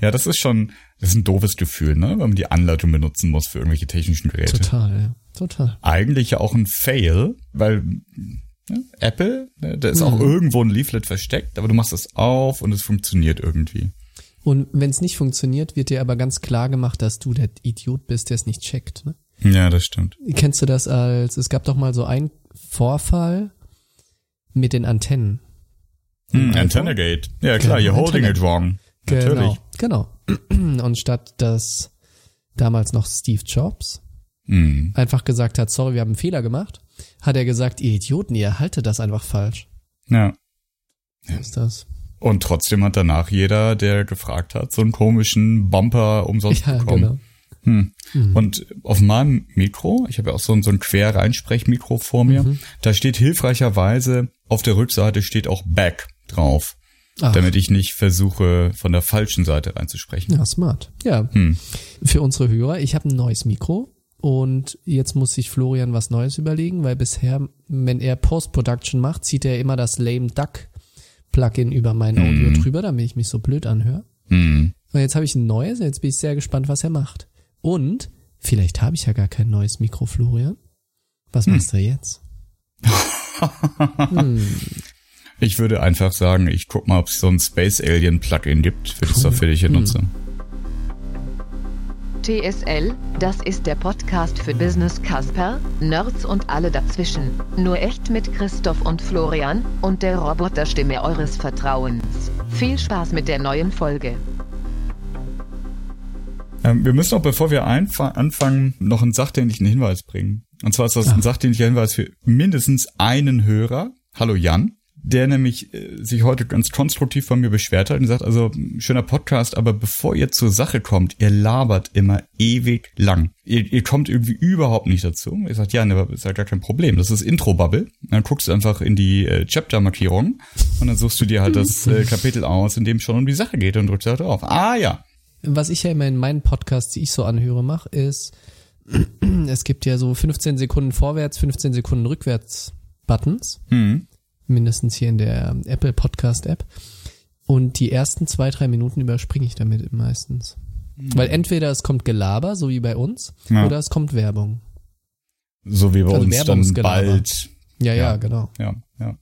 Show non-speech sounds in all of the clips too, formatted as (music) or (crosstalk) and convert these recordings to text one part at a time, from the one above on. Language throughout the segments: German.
Ja, das ist schon, das ist ein doofes Gefühl, ne? Wenn man die Anleitung benutzen muss für irgendwelche technischen Geräte. Total, ja. Total. Eigentlich ja auch ein Fail, weil ne, Apple, ne, da ist auch Mhm. irgendwo ein Leaflet versteckt, aber du machst es auf und es funktioniert irgendwie. Und wenn es nicht funktioniert, wird dir aber ganz klar gemacht, dass du der Idiot bist, der es nicht checkt. Ne? Ja, das stimmt. Kennst du das als, es gab doch mal so einen Vorfall mit den Antennen. Hm, iPhone? Antenna Gate. Ja, klar, Genau, you're holding Antenne. it wrong. Genau, Natürlich. genau. (clears throat) Und statt dass damals noch Steve Jobs Hm. einfach gesagt hat, sorry, wir haben einen Fehler gemacht, hat er gesagt, ihr Idioten, ihr haltet das einfach falsch. Ja. So ist das. Und trotzdem hat danach jeder, der gefragt hat, so einen komischen Bumper umsonst (laughs) Ja, bekommen. genau. Hm. Mhm. Und auf meinem Mikro, ich habe ja auch so ein, so ein Quer-Reinsprechmikro vor mir, Mhm. da steht hilfreicherweise, auf der Rückseite steht auch Back drauf, Ach, damit ich nicht versuche, von der falschen Seite reinzusprechen. ja, smart. Ja, Hm. für unsere Hörer, ich habe ein neues Mikro und jetzt muss sich Florian was Neues überlegen, weil bisher, wenn er Post-Production macht, zieht er immer das Lame Duck Plugin über mein Audio Mhm. drüber, damit ich mich so blöd anhöre. Hm. Und jetzt habe ich ein neues, jetzt bin ich sehr gespannt, was er macht. Und vielleicht habe ich ja gar kein neues Mikro, Florian. Was Hm. machst du jetzt? (laughs) hm, Ich würde einfach sagen, ich guck mal, ob es so ein Space Alien Plugin gibt für ich hier Hm. nutze. TSL, das ist der Podcast für Business Casper, Nerds und alle dazwischen. Nur echt mit Christoph und Florian und der Roboterstimme eures Vertrauens. Viel Spaß mit der neuen Folge. Ähm, wir müssen auch, bevor wir anfangen, noch einen sachdienlichen Hinweis bringen. Und zwar ist das ein Ah. sachdienlicher Hinweis für mindestens einen Hörer. Hallo Jan. Der nämlich äh, sich heute ganz konstruktiv von mir beschwert hat und sagt, also schöner Podcast, aber bevor ihr zur Sache kommt, ihr labert immer ewig lang. Ihr, ihr kommt irgendwie überhaupt nicht dazu. Ich sagt, ja, ne, aber ist ja gar kein Problem. Das ist Intro-Bubble. Dann guckst du einfach in die äh, Chapter-Markierung und dann suchst du dir halt das äh, Kapitel aus, in dem es schon um die Sache geht und drückst da drauf. Ah ja. Was ich ja immer in meinen Podcasts, die ich so anhöre, mache, ist, (clears throat) es gibt ja so 15 Sekunden vorwärts, 15 Sekunden rückwärts Buttons. Hm. Mindestens hier in der Apple Podcast App. Und die ersten zwei, drei Minuten überspringe ich damit meistens. Weil entweder es kommt Gelaber, so wie bei uns, Ja. oder es kommt Werbung. So wie bei Also uns dann Werbungsgelaber. bald. Ja, ja, Ja. genau. Ja, ja.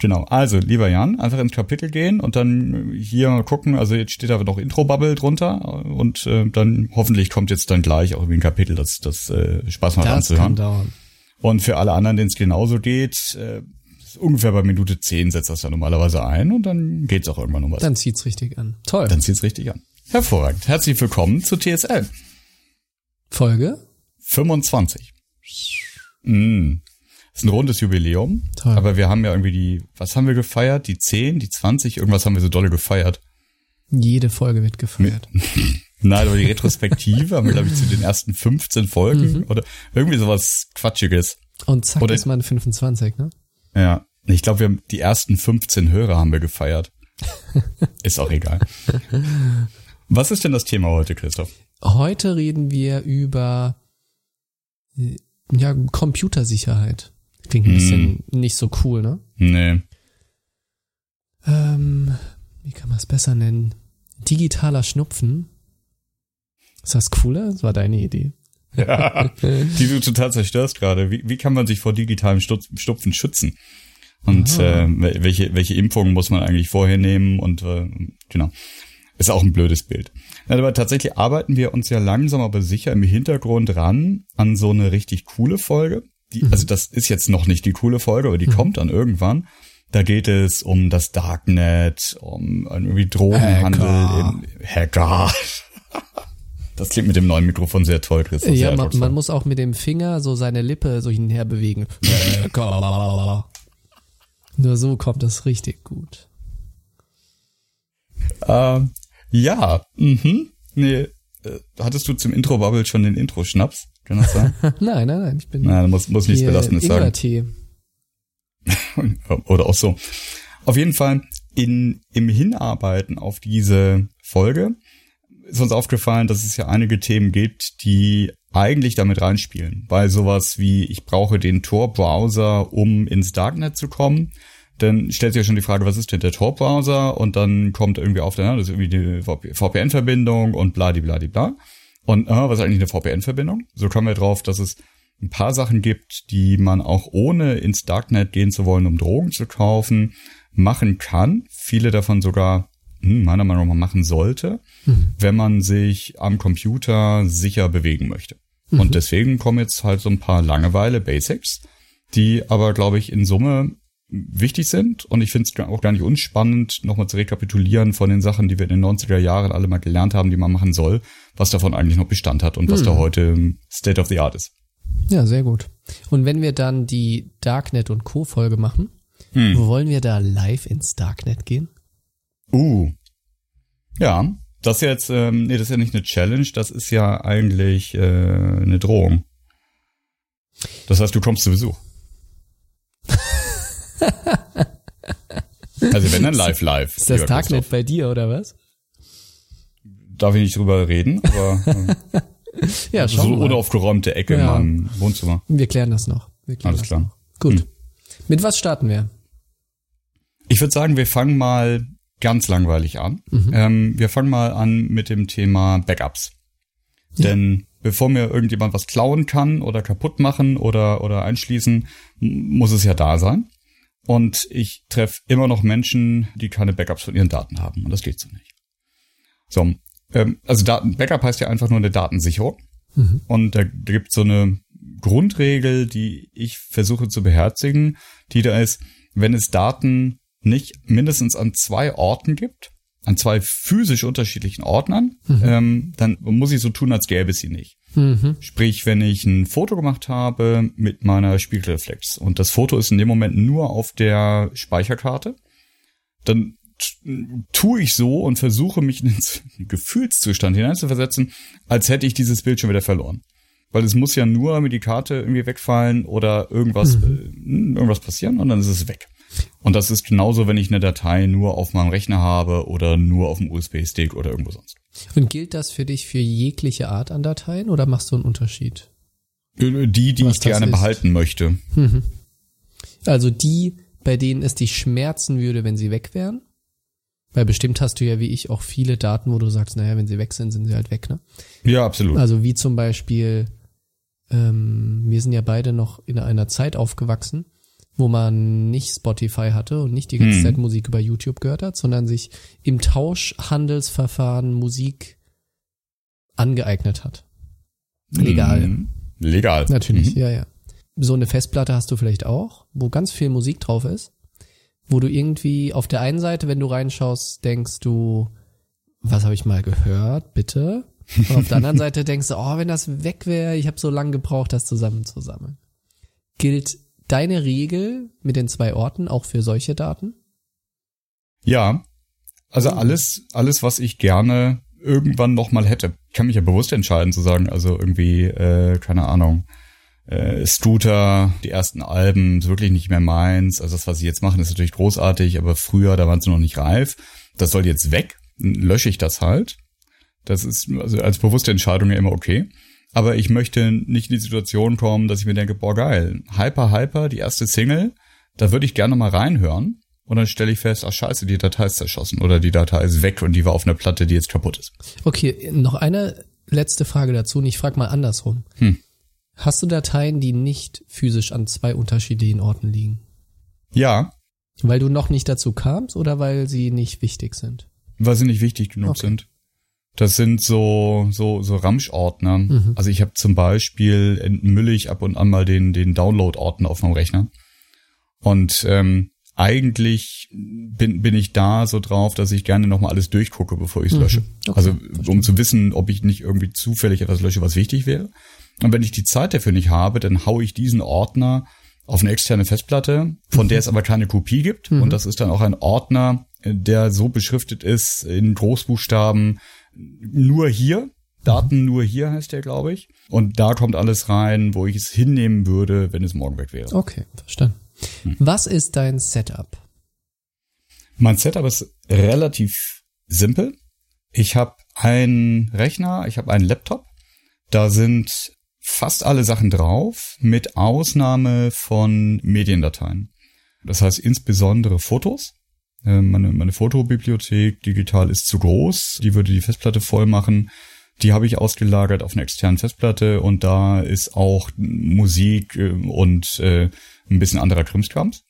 Genau. Also, lieber Jan, einfach ins Kapitel gehen und dann hier mal gucken. Also jetzt steht da noch Intro-Bubble drunter und äh, dann hoffentlich kommt jetzt dann gleich auch irgendwie ein Kapitel, das, das äh, Spaß macht Das kann anzuhören. dauern. Und für alle anderen, denen es genauso geht, äh, ungefähr bei Minute 10 setzt das dann normalerweise ein und dann geht's auch irgendwann um was. Dann zieht's richtig an. Toll. dann zieht's richtig an. Hervorragend. Herzlich willkommen zu TSL. Folge? 25. Mm. Ist ein rundes Jubiläum. Toll. Aber wir haben ja irgendwie die, was haben wir gefeiert? Die 10, die 20, irgendwas haben wir so dolle gefeiert. Jede Folge wird gefeiert. (laughs) Nein, aber die Retrospektive haben wir, glaube ich, zu den ersten 15 Folgen Mhm. oder irgendwie sowas Quatschiges. Und zack Oder- ist man 25, ne? Ja. Ich glaube, wir haben die ersten 15 Hörer haben wir gefeiert. (laughs) Ist auch egal. Was ist denn das Thema heute, Christoph? Heute reden wir über äh, ja, Computersicherheit. Klingt ein Mhm. bisschen nicht so cool, ne? Nee. Ähm, wie kann man es besser nennen? Digitaler Schnupfen. Ist das cooler? Das war deine Idee. (laughs) Ja, die du total zerstörst gerade. Wie, wie kann man sich vor digitalem Stupfen schützen? Und äh, welche, welche Impfungen muss man eigentlich vorher nehmen? Und äh, genau. Ist auch ein blödes Bild. Aber tatsächlich arbeiten wir uns ja langsam aber sicher im Hintergrund ran an so eine richtig coole Folge. Die, Also das ist jetzt noch nicht die coole Folge, aber die kommt dann irgendwann. Da geht es um das Darknet, um irgendwie Drogenhandel Hacker. Hacker. (laughs) Das klingt mit dem neuen Mikrofon sehr toll, sehr Ja, man, man muss auch mit dem Finger so seine Lippe so hinher bewegen. (laughs) Nur so kommt das richtig gut. Ähm, ja, mhm. Nee, äh, hattest du zum Intro-Bubble schon den Intro-Schnaps? Kann das sein? (laughs) Nein, nein, nein, ich bin Nein, muss, muss nichts hier Belastendes sagen. Ingwertee. (laughs) Oder auch so. Auf jeden Fall, in, im Hinarbeiten auf diese Folge ist uns aufgefallen, dass es ja einige Themen gibt, die eigentlich damit reinspielen. Bei sowas wie, ich brauche den Tor-Browser, um ins Darknet zu kommen, dann stellt sich ja schon die Frage, was ist denn der Tor-Browser? Und dann kommt irgendwie auf, der, das ist irgendwie die VPN-Verbindung und bladibladibla. Und äh, was ist eigentlich eine VPN-Verbindung? So kommen wir drauf, dass es ein paar Sachen gibt, die man auch ohne ins Darknet gehen zu wollen, um Drogen zu kaufen, machen kann. Viele davon sogar meiner Meinung nach machen sollte, mhm. wenn man sich am Computer sicher bewegen möchte. Mhm. Und deswegen kommen jetzt halt so ein paar Langeweile Basics, die aber, glaube ich, in Summe wichtig sind. Und ich finde es auch gar nicht unspannend, nochmal zu rekapitulieren von den Sachen, die wir in den 90er Jahren alle mal gelernt haben, die man machen soll, was davon eigentlich noch Bestand hat und was hm. da heute State of the Art ist. Ja, sehr gut. Und wenn wir dann die Darknet und Co. Folge machen, hm. wollen wir da live ins Darknet gehen? Uh. Ja, das ist jetzt, ähm, nee, das ist ja nicht eine Challenge, das ist ja eigentlich äh, eine Drohung. Das heißt, du kommst zu Besuch. (laughs) also wenn dann live live. Ist das Darknet bei dir oder was? Darf ich nicht drüber reden, aber (laughs) äh, ja, so eine unaufgeräumte Ecke ja. in meinem Wohnzimmer. Wir klären das noch. Alles klar. Noch. Gut. Hm. Mit was starten wir? Ich würde sagen, wir fangen mal ganz langweilig an. Mhm. Ähm, wir fangen mal an mit dem Thema Backups. Ja. Denn bevor mir irgendjemand was klauen kann oder kaputt machen oder, oder einschließen, muss es ja da sein. Und ich treffe immer noch Menschen, die keine Backups von ihren Daten haben. Und das geht so nicht. So, ähm, also Daten, Backup heißt ja einfach nur eine Datensicherung. Mhm. Und da, da gibt so eine Grundregel, die ich versuche zu beherzigen, die da ist, wenn es Daten nicht mindestens an zwei Orten gibt, an zwei physisch unterschiedlichen Ordnern, mhm. ähm, dann muss ich so tun, als gäbe es sie nicht. Mhm. Sprich, wenn ich ein Foto gemacht habe mit meiner Spiegelreflex und das Foto ist in dem Moment nur auf der Speicherkarte, dann tue ich so und versuche mich in den Gefühlszustand hineinzuversetzen, als hätte ich dieses Bild schon wieder verloren. Weil es muss ja nur mit die Karte irgendwie wegfallen oder irgendwas, mhm. äh, irgendwas passieren und dann ist es weg. Und das ist genauso, wenn ich eine Datei nur auf meinem Rechner habe oder nur auf dem USB-Stick oder irgendwo sonst. Und gilt das für dich für jegliche Art an Dateien oder machst du einen Unterschied? Die, die Was ich gerne ist? behalten möchte. Mhm. Also die, bei denen es dich schmerzen würde, wenn sie weg wären? Weil bestimmt hast du ja wie ich auch viele Daten, wo du sagst, naja, wenn sie weg sind, sind sie halt weg, ne? Ja, absolut. Also wie zum Beispiel, ähm, wir sind ja beide noch in einer Zeit aufgewachsen, wo man nicht Spotify hatte und nicht die ganze hm. Zeit Musik über YouTube gehört hat, sondern sich im Tauschhandelsverfahren Musik angeeignet hat. Legal. Hm. Legal. Natürlich, mhm. ja, ja. So eine Festplatte hast du vielleicht auch, wo ganz viel Musik drauf ist, wo du irgendwie auf der einen Seite, wenn du reinschaust, denkst du, was habe ich mal gehört, bitte? Und auf der anderen (laughs) Seite denkst du, oh, wenn das weg wäre, ich habe so lange gebraucht, das zusammenzusammeln. Gilt deine Regel mit den zwei Orten auch für solche Daten? Ja. Also oh. alles, alles, was ich gerne irgendwann noch mal hätte. Ich kann mich ja bewusst entscheiden zu sagen, also irgendwie, äh, keine Ahnung, äh, Scooter, die ersten Alben, ist wirklich nicht mehr meins. Also das, was sie jetzt machen, ist natürlich großartig, aber früher, da waren sie noch nicht reif. Das soll jetzt weg. Lösche ich das halt. Das ist also als bewusste Entscheidung ja immer okay. Aber ich möchte nicht in die Situation kommen, dass ich mir denke, boah geil, Hyper Hyper, die erste Single, da würde ich gerne mal reinhören. Und dann stelle ich fest, ach scheiße, die Datei ist zerschossen oder die Datei ist weg und die war auf einer Platte, die jetzt kaputt ist. Okay, noch eine letzte Frage dazu und ich frage mal andersrum. Hm. Hast du Dateien, die nicht physisch an zwei unterschiedlichen Orten liegen? Ja. Weil du noch nicht dazu kamst oder weil sie nicht wichtig sind? Weil sie nicht wichtig genug okay. sind. Das sind so so so Ramsch-Ordner. Mhm. Also ich habe zum Beispiel entmülle ich ab und an mal den den Download-Ordner auf meinem Rechner. Und ähm, eigentlich bin, bin ich da so drauf, dass ich gerne nochmal alles durchgucke, bevor ich es mhm. lösche. Okay, also um zu wissen, ob ich nicht irgendwie zufällig etwas lösche, was wichtig wäre. Und wenn ich die Zeit dafür nicht habe, dann haue ich diesen Ordner auf eine externe Festplatte, von mhm. der es aber keine Kopie gibt. Mhm. Und das ist dann auch ein Ordner, der so beschriftet ist in Großbuchstaben, nur hier. Daten nur hier heißt der, glaube ich. Und da kommt alles rein, wo ich es hinnehmen würde, wenn es morgen weg wäre. Okay, verstanden. Hm. Was ist dein Setup? Mein Setup ist relativ simpel. Ich habe einen Rechner, ich habe einen Laptop. Da sind fast alle Sachen drauf, mit Ausnahme von Mediendateien. Das heißt insbesondere Fotos. Äh, meine, meine Fotobibliothek digital ist zu groß. Die würde die Festplatte voll machen. Die habe ich ausgelagert auf einer externen Festplatte und da ist auch Musik äh, und äh, ein bisschen anderer Krimskrams.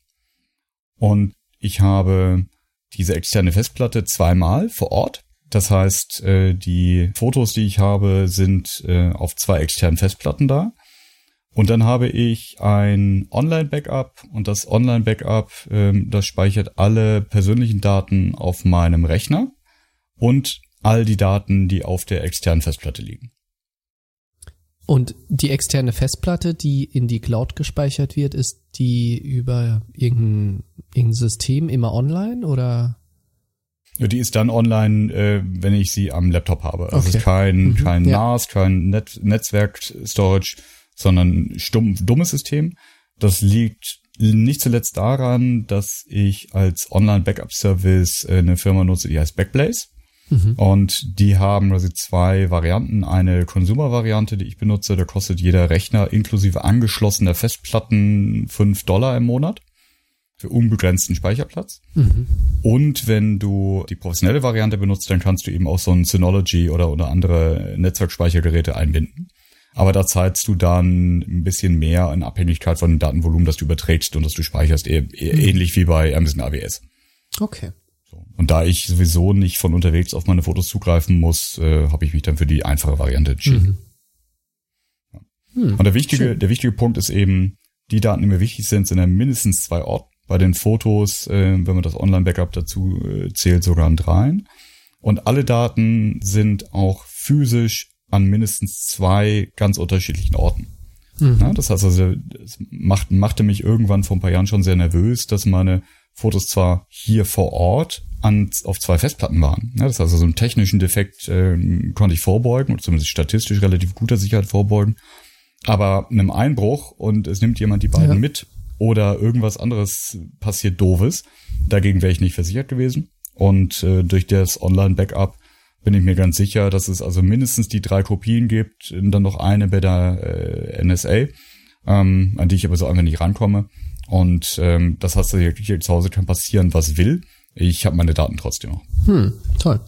Und ich habe diese externe Festplatte zweimal vor Ort. Das heißt, äh, die Fotos, die ich habe, sind äh, auf zwei externen Festplatten da. Und dann habe ich ein Online-Backup und das Online-Backup, ähm, das speichert alle persönlichen Daten auf meinem Rechner und all die Daten, die auf der externen Festplatte liegen. Und die externe Festplatte, die in die Cloud gespeichert wird, ist die über irgendein, irgendein System immer online oder? Ja, die ist dann online, äh, wenn ich sie am Laptop habe. Also Okay. ist kein, Mhm, kein ja. NAS, kein Net Netzwerk-Storage, sondern stumm, dummes System. Das liegt nicht zuletzt daran, dass ich als Online-Backup-Service äh, eine Firma nutze, die heißt Backblaze. Mhm. Und die haben quasi zwei Varianten. Eine Consumer-Variante, die ich benutze, da kostet jeder Rechner inklusive angeschlossener Festplatten fünf Dollar im Monat für unbegrenzten Speicherplatz. Mhm. Und wenn du die professionelle Variante benutzt, dann kannst du eben auch so ein Synology oder, oder andere Netzwerkspeichergeräte einbinden. Aber da zahlst du dann ein bisschen mehr in Abhängigkeit von dem Datenvolumen, das du überträgst und das du speicherst, eher ähnlich wie bei Amazon AWS. Okay. So. Und da ich sowieso nicht von unterwegs auf meine Fotos zugreifen muss, äh, habe ich mich dann für die einfache Variante entschieden. Hm. Und der wichtige, Schön. der wichtige Punkt ist eben, die Daten, die mir wichtig sind, sind an mindestens zwei Orten. Bei den Fotos, äh, wenn man das Online-Backup dazu äh, zählt, sogar an dreien. Und alle Daten sind auch physisch an mindestens zwei ganz unterschiedlichen Orten. Mhm. Ja, das heißt also, es macht, machte mich irgendwann vor ein paar Jahren schon sehr nervös, dass meine Fotos zwar hier vor Ort an, auf zwei Festplatten waren. Ja, das heißt also, so einen technischen Defekt äh, konnte ich vorbeugen, oder zumindest statistisch relativ guter Sicherheit vorbeugen. Aber einem Einbruch und es nimmt jemand die beiden Ja. mit oder irgendwas anderes passiert doofes, dagegen wäre ich nicht versichert gewesen. Und äh, durch das Online-Backup bin ich mir ganz sicher, dass es also mindestens die drei Kopien gibt, und dann noch eine bei der äh, NSA, ähm, an die ich aber so einfach nicht rankomme. Und ähm, das heißt, hier, zu Hause kann passieren, was will. Ich habe meine Daten trotzdem noch. Hm. Toll.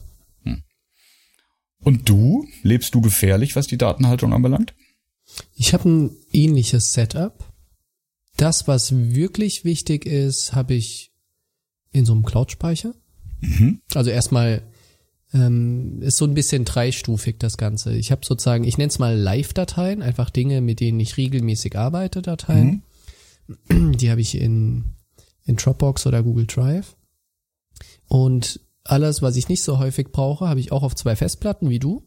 Und du, lebst du gefährlich, was die Datenhaltung anbelangt? Ich habe ein ähnliches Setup. Das, was wirklich wichtig ist, habe ich in so einem Cloud-Speicher. Mhm. Also erstmal ähm, ist so ein bisschen dreistufig das Ganze. Ich habe sozusagen, ich nenne es mal Live-Dateien, einfach Dinge, mit denen ich regelmäßig arbeite, Dateien. Die habe ich in, in Dropbox oder Google Drive. Und alles, was ich nicht so häufig brauche, habe ich auch auf zwei Festplatten wie du.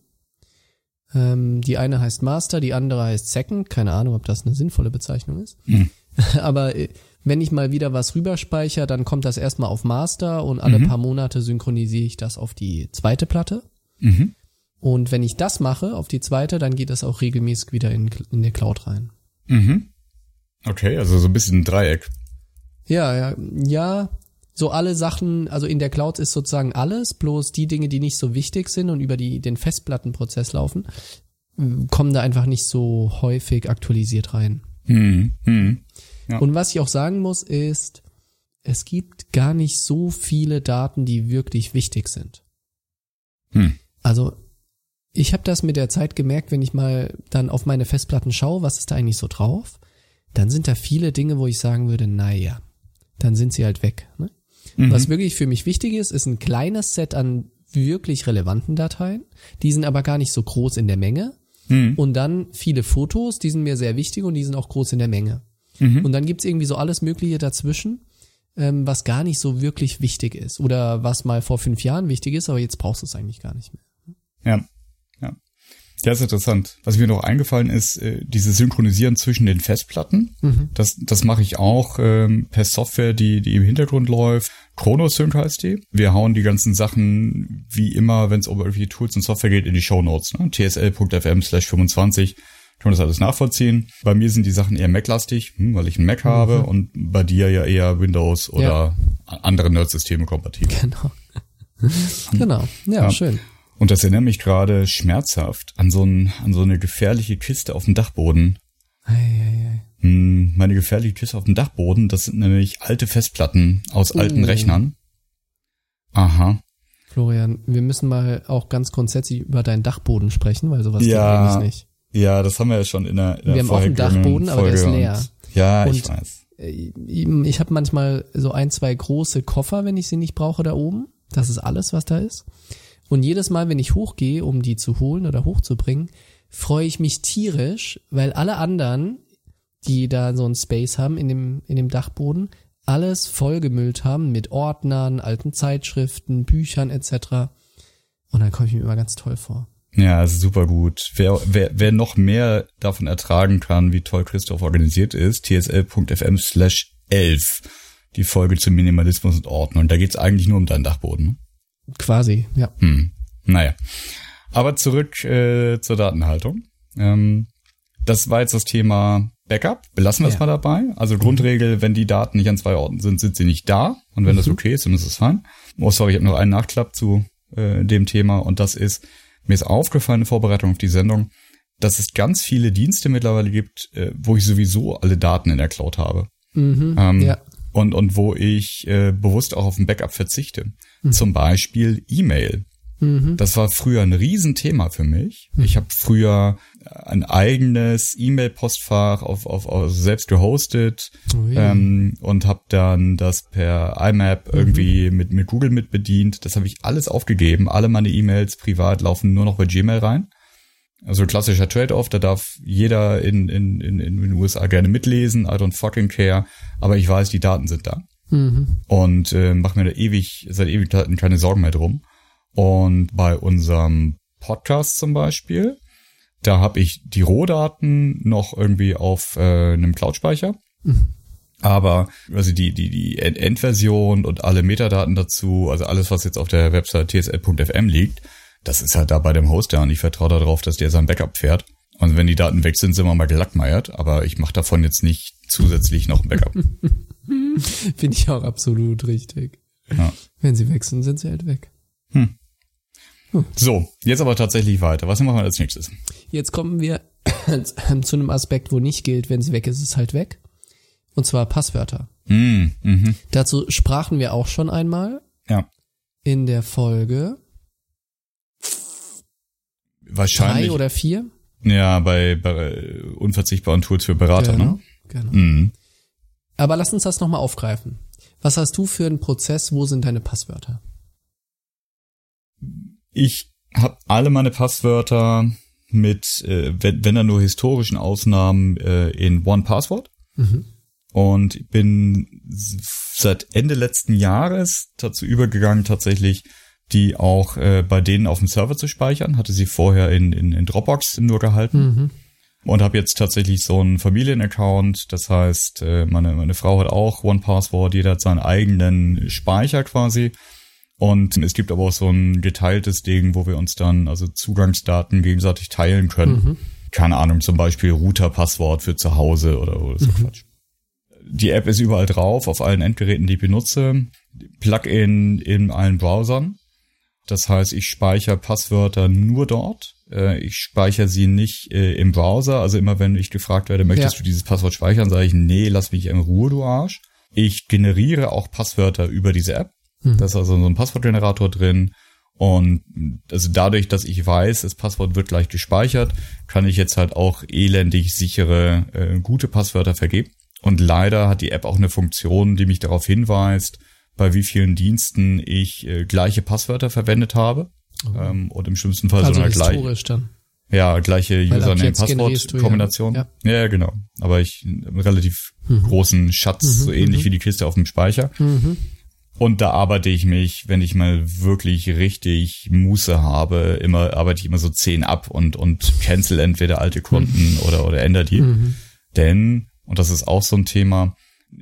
Ähm, die eine heißt Master, die andere heißt Second. Keine Ahnung, ob das eine sinnvolle Bezeichnung ist. Mhm. (laughs) Aber äh, wenn ich mal wieder was rüberspeichere, dann kommt das erstmal auf Master und alle Mhm. paar Monate synchronisiere ich das auf die zweite Platte. Mhm. Und wenn ich das mache auf die zweite, dann geht das auch regelmäßig wieder in, in der Cloud rein. Mhm. Okay, also so ein bisschen ein Dreieck. Ja, ja, ja. So alle Sachen, also in der Cloud ist sozusagen alles, bloß die Dinge, die nicht so wichtig sind und über die, den Festplattenprozess laufen, kommen da einfach nicht so häufig aktualisiert rein. Mhm. Mhm. Ja. Und was ich auch sagen muss, ist, es gibt gar nicht so viele Daten, die wirklich wichtig sind. Hm. Also ich habe das mit der Zeit gemerkt, wenn ich mal dann auf meine Festplatten schaue, was ist da eigentlich so drauf, dann sind da viele Dinge, wo ich sagen würde, naja, dann sind sie halt weg. Ne? Mhm. Was wirklich für mich wichtig ist, ist ein kleines Set an wirklich relevanten Dateien. Die sind aber gar nicht so groß in der Menge. Mhm. Und dann viele Fotos, die sind mir sehr wichtig und die sind auch groß in der Menge. Mhm. Und dann gibt's irgendwie so alles Mögliche dazwischen, ähm, was gar nicht so wirklich wichtig ist. Oder was mal vor fünf Jahren wichtig ist, aber jetzt brauchst du es eigentlich gar nicht mehr. Ja, ja. Das ist interessant. Was mir noch eingefallen ist, äh, dieses Synchronisieren zwischen den Festplatten. Mhm. Das, das mache ich auch ähm, per Software, die, die im Hintergrund läuft. ChronoSync heißt die. Wir hauen die ganzen Sachen, wie immer, wenn es um irgendwelche Tools und Software geht, in die Shownotes. Ne? tsl.fm slash 25 kann man das alles nachvollziehen. Bei mir sind die Sachen eher Mac-lastig, hm, weil ich einen Mac habe und bei dir ja eher Windows oder a- andere Nerd-Systeme kompatibel. Genau. (laughs) genau. Ja, Ja. schön. Und das erinnert mich gerade schmerzhaft an so, ein, an so eine gefährliche Kiste auf dem Dachboden. Ei, ei, ei. Hm, meine gefährliche Kiste auf dem Dachboden, das sind nämlich alte Festplatten aus alten Oh. Rechnern. Aha. Florian, wir müssen mal auch ganz grundsätzlich über deinen Dachboden sprechen, weil sowas Ja. geht eigentlich nicht. Ja, das haben wir ja schon in der, in der Wir haben auch einen Dachboden, aber der ist Folge leer. und- Ja, ich Und- weiß. Äh, Ich habe manchmal so ein, zwei große Koffer, wenn ich sie nicht brauche, da oben. Das ist alles, was da ist. Und jedes Mal, wenn ich hochgehe, um die zu holen oder hochzubringen, freue ich mich tierisch, weil alle anderen, die da so ein Space haben in dem, in dem Dachboden, alles vollgemüllt haben mit Ordnern, alten Zeitschriften, Büchern etc. Und dann komme ich mir immer ganz toll vor. Ja, super gut. Wer, wer, wer noch mehr davon ertragen kann, wie toll Christoph organisiert ist, tsl.fm slash 11. Die Folge zum Minimalismus und Ordnung. Da geht's eigentlich nur um deinen Dachboden. ne? Quasi, ja. Hm. Naja. Aber zurück äh, zur Datenhaltung. Ähm, das war jetzt das Thema Backup. Belassen wir es Ja. mal dabei. Also Grundregel, wenn die Daten nicht an zwei Orten sind, sind sie nicht da. Und wenn das okay ist, dann ist es fein. Oh, sorry, ich habe noch einen Nachklapp zu äh, dem Thema. Und das ist, mir ist aufgefallen in Vorbereitung auf die Sendung, dass es ganz viele Dienste mittlerweile gibt, äh, wo ich sowieso alle Daten in der Cloud habe. Mhm, Ähm, ja. und, und wo ich äh, bewusst auch auf ein Backup verzichte. Mhm. Zum Beispiel E-Mail. Das war früher ein Riesenthema für mich. Mhm. Ich habe früher ein eigenes E-Mail-Postfach auf, auf, auf selbst gehostet Ui. ähm, und habe dann das per IMAP Mhm. irgendwie mit, mit Google mit bedient. Das habe ich alles aufgegeben. Alle meine E-Mails privat laufen nur noch bei Gmail rein. Also klassischer Trade-off, da darf jeder in, in, in, in den USA gerne mitlesen, I don't fucking care, aber ich weiß, die Daten sind da Mhm. und äh, mache mir da ewig, seit Ewigkeiten keine Sorgen mehr drum. Und bei unserem Podcast zum Beispiel, da habe ich die Rohdaten noch irgendwie auf äh, einem Cloud-Speicher. Aber also die, die, die End- Endversion und alle Metadaten dazu, also alles, was jetzt auf der Website tsl.fm liegt, das ist halt da bei dem Hoster und ich vertraue darauf, dass der sein Backup fährt. Und wenn die Daten weg sind, sind wir mal gelackmeiert, aber ich mache davon jetzt nicht zusätzlich noch ein Backup. (laughs) Finde ich auch absolut richtig. Ja. Wenn sie weg sind, sind sie halt weg. So, jetzt aber tatsächlich weiter. Was machen wir als nächstes? Jetzt kommen wir (coughs) zu einem Aspekt, wo nicht gilt, wenn sie weg ist, ist es halt weg. Und zwar Passwörter. Mm, mhm. Dazu sprachen wir auch schon einmal Ja, in der Folge wahrscheinlich. drei oder vier. ja, bei, bei unverzichtbaren Tools für Berater, ne? genau. Mhm. Aber lass uns das nochmal aufgreifen. Was hast du für einen Prozess? Wo sind deine Passwörter? Ich habe alle meine Passwörter mit, äh, wenn, wenn dann nur historischen Ausnahmen, äh, in One Password. Mhm. Und bin seit Ende letzten Jahres dazu übergegangen, tatsächlich die auch äh, bei denen auf dem Server zu speichern. Hatte sie vorher in, in, in Dropbox nur gehalten. Mhm. und habe jetzt tatsächlich so einen Familienaccount. Das heißt, äh, meine, meine Frau hat auch One Password, jeder hat seinen eigenen Speicher quasi. Und es gibt aber auch so ein geteiltes Ding, wo wir uns dann also Zugangsdaten gegenseitig teilen können. Keine Ahnung, zum Beispiel Router-Passwort für zu Hause oder, oder so Quatsch. Die App ist überall drauf, auf allen Endgeräten, die ich benutze. Plugin in allen Browsern. Das heißt, ich speichere Passwörter nur dort. Äh, Ich speichere sie nicht äh, im Browser. Also immer wenn ich gefragt werde, möchtest Ja. du dieses Passwort speichern, sage ich, nee, lass mich in Ruhe, du Arsch. Ich generiere auch Passwörter über diese App. Da ist also so ein Passwortgenerator drin. Und also dadurch, dass ich weiß, das Passwort wird gleich gespeichert, kann ich jetzt halt auch elendig sichere, äh, gute Passwörter vergeben. Und leider hat die App auch eine Funktion, die mich darauf hinweist, bei wie vielen Diensten ich äh, gleiche Passwörter verwendet habe. Ähm, und im schlimmsten Fall Also so eine gleich, dann. ja, gleiche ja, Username-Passwort-Kombination. ja. Ja. genau. Aber ich einen relativ Mhm. großen Schatz, so ähnlich wie die Kiste auf dem Speicher. Und da arbeite ich mich, wenn ich mal wirklich richtig Muße habe, immer arbeite ich immer so zehn ab und und cancel entweder alte Kunden oder oder ändere die. Denn und das ist auch so ein Thema.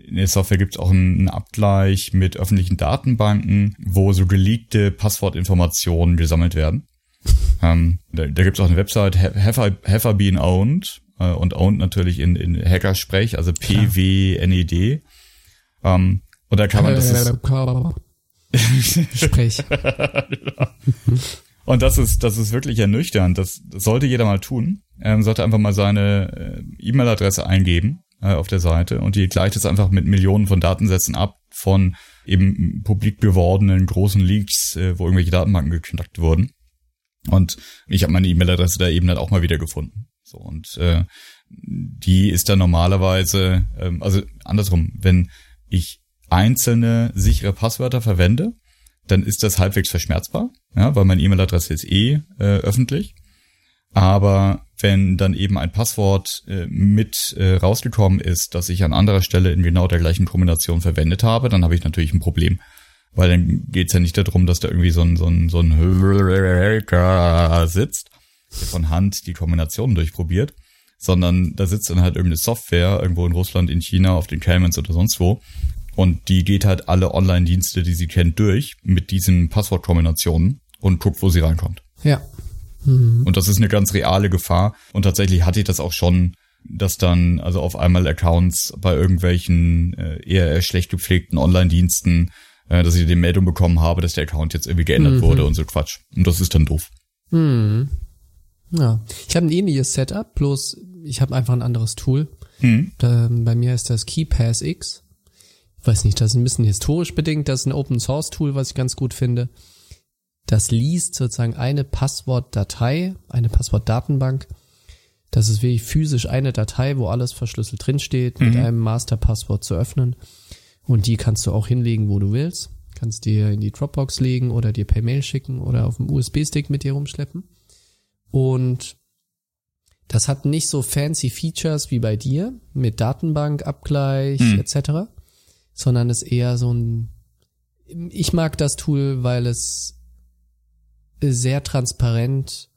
In der Software gibt es auch einen Abgleich mit öffentlichen Datenbanken, wo so geleakte Passwortinformationen gesammelt werden. (laughs) Ähm, da da gibt es auch eine Website, Ha- have have I been owned? Äh, und owned natürlich in, in Hackersprech, also P-W-N-E-D. Ähm, und da kann man, das ist, (laughs) Sprech. (laughs) und das ist, das ist wirklich ernüchternd. Das, das sollte jeder mal tun. Ähm, sollte einfach mal seine äh, E-Mail-Adresse eingeben äh, auf der Seite und die gleicht es einfach mit Millionen von Datensätzen ab von eben publik gewordenen großen Leaks, äh, wo irgendwelche Datenbanken geknackt wurden. Und ich habe meine E-Mail-Adresse da eben dann auch mal wieder gefunden. So und äh, die ist dann normalerweise, ähm, also andersrum, wenn ich einzelne sichere Passwörter verwende, dann ist das halbwegs verschmerzbar, ja, weil meine E-Mail-Adresse ist eh äh, öffentlich. Aber wenn dann eben ein Passwort äh, mit äh, rausgekommen ist, das ich an anderer Stelle in genau der gleichen Kombination verwendet habe, dann habe ich natürlich ein Problem. Weil dann geht's ja nicht darum, dass da irgendwie so ein, so ein, so ein sitzt, der von Hand die Kombination durchprobiert, sondern da sitzt dann halt irgendeine Software irgendwo in Russland, in China, auf den Caymans oder sonst wo. Und die geht halt alle Online-Dienste, die sie kennt, durch mit diesen Passwortkombinationen und guckt, wo sie reinkommt. Ja. Mhm. Und das ist eine ganz reale Gefahr. Und tatsächlich hatte ich das auch schon, dass dann also auf einmal Accounts bei irgendwelchen äh, eher schlecht gepflegten Online-Diensten, äh, dass ich die Meldung bekommen habe, dass der Account jetzt irgendwie geändert mhm. wurde und so Quatsch. Und das ist dann doof. Mhm. Ja, ich habe ein ähnliches Setup, bloß ich habe einfach ein anderes Tool. Mhm. Da, bei mir ist das KeyPass X. Ich weiß nicht, das ist ein bisschen historisch bedingt. Das ist ein Open Source Tool, was ich ganz gut finde das liest sozusagen eine Passwortdatei, eine Passwortdatenbank. Das ist wirklich physisch eine Datei, wo alles verschlüsselt drinsteht, mhm. mit einem Masterpasswort zu öffnen. Und die kannst du auch hinlegen, wo du willst. Kannst dir in die Dropbox legen oder dir per Mail schicken oder auf dem USB-Stick mit dir rumschleppen. Und das hat nicht so fancy Features wie bei dir mit Datenbankabgleich mhm. etc., sondern ist eher so ein ich mag das Tool, weil es sehr transparent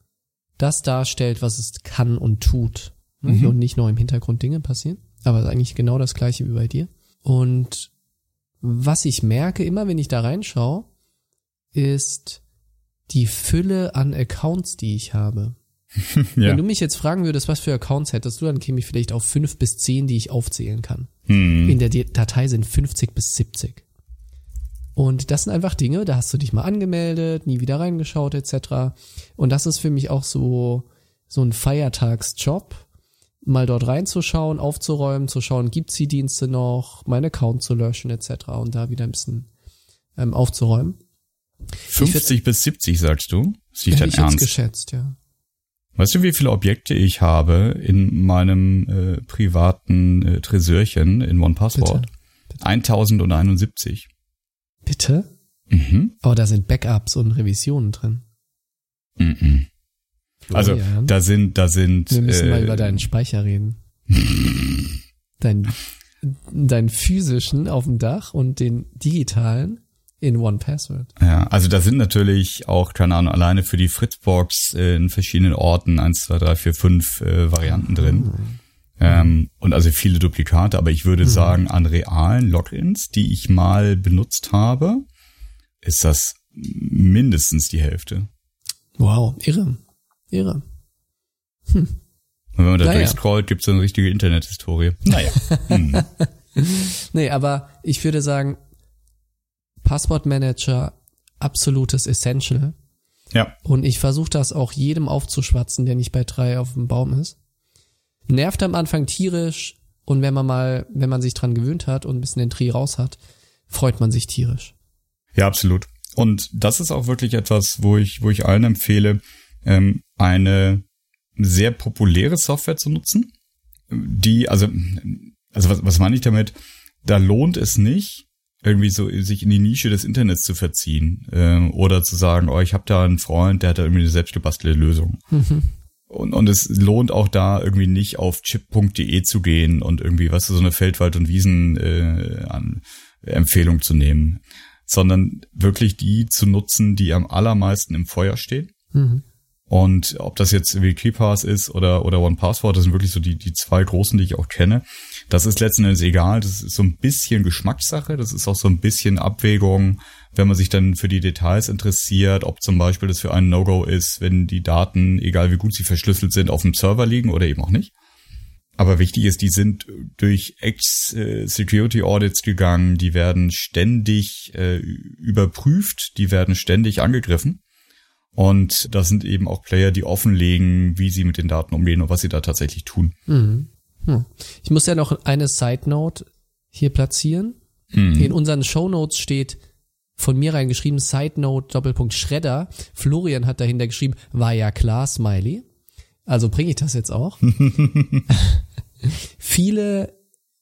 das darstellt, was es kann und tut. Mhm. Und nicht nur im Hintergrund Dinge passieren. Aber eigentlich genau das gleiche wie bei dir. Und was ich merke, immer wenn ich da reinschaue, ist die Fülle an Accounts, die ich habe. (laughs) ja. Wenn du mich jetzt fragen würdest, was für Accounts hättest du, dann käme ich vielleicht auf fünf bis zehn, die ich aufzählen kann. Mhm. In der Datei sind 50 bis 70. Und das sind einfach Dinge, da hast du dich mal angemeldet, nie wieder reingeschaut etc. Und das ist für mich auch so so ein Feiertagsjob, mal dort reinzuschauen, aufzuräumen, zu schauen, gibt's die Dienste noch, meinen Account zu löschen etc. und da wieder ein bisschen ähm, aufzuräumen. 50 würd, bis 70 sagst du? Das ist dein ich Ernst? geschätzt, ja. Weißt du, wie viele Objekte ich habe in meinem äh, privaten äh, Tresörchen in OnePassword? Bitte? Bitte? 1071. Bitte? Mhm. Aber da sind Backups und Revisionen drin. Mhm. Also da sind, da sind. Wir müssen äh, mal über deinen Speicher reden. (laughs) dein, deinen physischen auf dem Dach und den digitalen in One Password. Ja, also da sind natürlich auch, keine Ahnung, alleine für die Fritzbox in verschiedenen Orten eins, zwei, drei, vier, fünf äh, Varianten drin. Mhm. Ähm, und also viele Duplikate, aber ich würde mhm. sagen, an realen Logins, die ich mal benutzt habe, ist das mindestens die Hälfte. Wow, irre. Irre. Hm. Und wenn man da naja. durchscrollt, gibt es eine richtige Internethistorie. Naja. (laughs) hm. Nee, aber ich würde sagen, Passwortmanager, absolutes Essential. Ja. Und ich versuche das auch jedem aufzuschwatzen, der nicht bei drei auf dem Baum ist nervt am Anfang tierisch und wenn man mal, wenn man sich dran gewöhnt hat und ein bisschen den Dreh raus hat, freut man sich tierisch. Ja, absolut. Und das ist auch wirklich etwas, wo ich, wo ich allen empfehle, ähm, eine sehr populäre Software zu nutzen, die, also, also was, was meine ich damit? Da lohnt es nicht, irgendwie so sich in die Nische des Internets zu verziehen ähm, oder zu sagen, oh, ich habe da einen Freund, der hat da irgendwie eine selbstgebastelte Lösung. Mhm. Und, und es lohnt auch da irgendwie nicht auf chip.de zu gehen und irgendwie, was weißt du, so eine Feldwald- und Wiesen äh, an Empfehlung zu nehmen, sondern wirklich die zu nutzen, die am allermeisten im Feuer stehen. Mhm. Und ob das jetzt wie KeyPass ist oder, oder OnePassword, das sind wirklich so die, die zwei großen, die ich auch kenne. Das ist letzten Endes egal. Das ist so ein bisschen Geschmackssache. Das ist auch so ein bisschen Abwägung, wenn man sich dann für die Details interessiert, ob zum Beispiel das für einen No-Go ist, wenn die Daten, egal wie gut sie verschlüsselt sind, auf dem Server liegen oder eben auch nicht. Aber wichtig ist, die sind durch Ex-Security-Audits gegangen, die werden ständig äh, überprüft, die werden ständig angegriffen. Und das sind eben auch Player, die offenlegen, wie sie mit den Daten umgehen und was sie da tatsächlich tun. Mhm. Hm. Ich muss ja noch eine Side Note hier platzieren. In unseren Show Notes steht von mir reingeschrieben Side Note Doppelpunkt Schredder. Florian hat dahinter geschrieben, war ja klar, Smiley. Also bringe ich das jetzt auch. (laughs) Viele,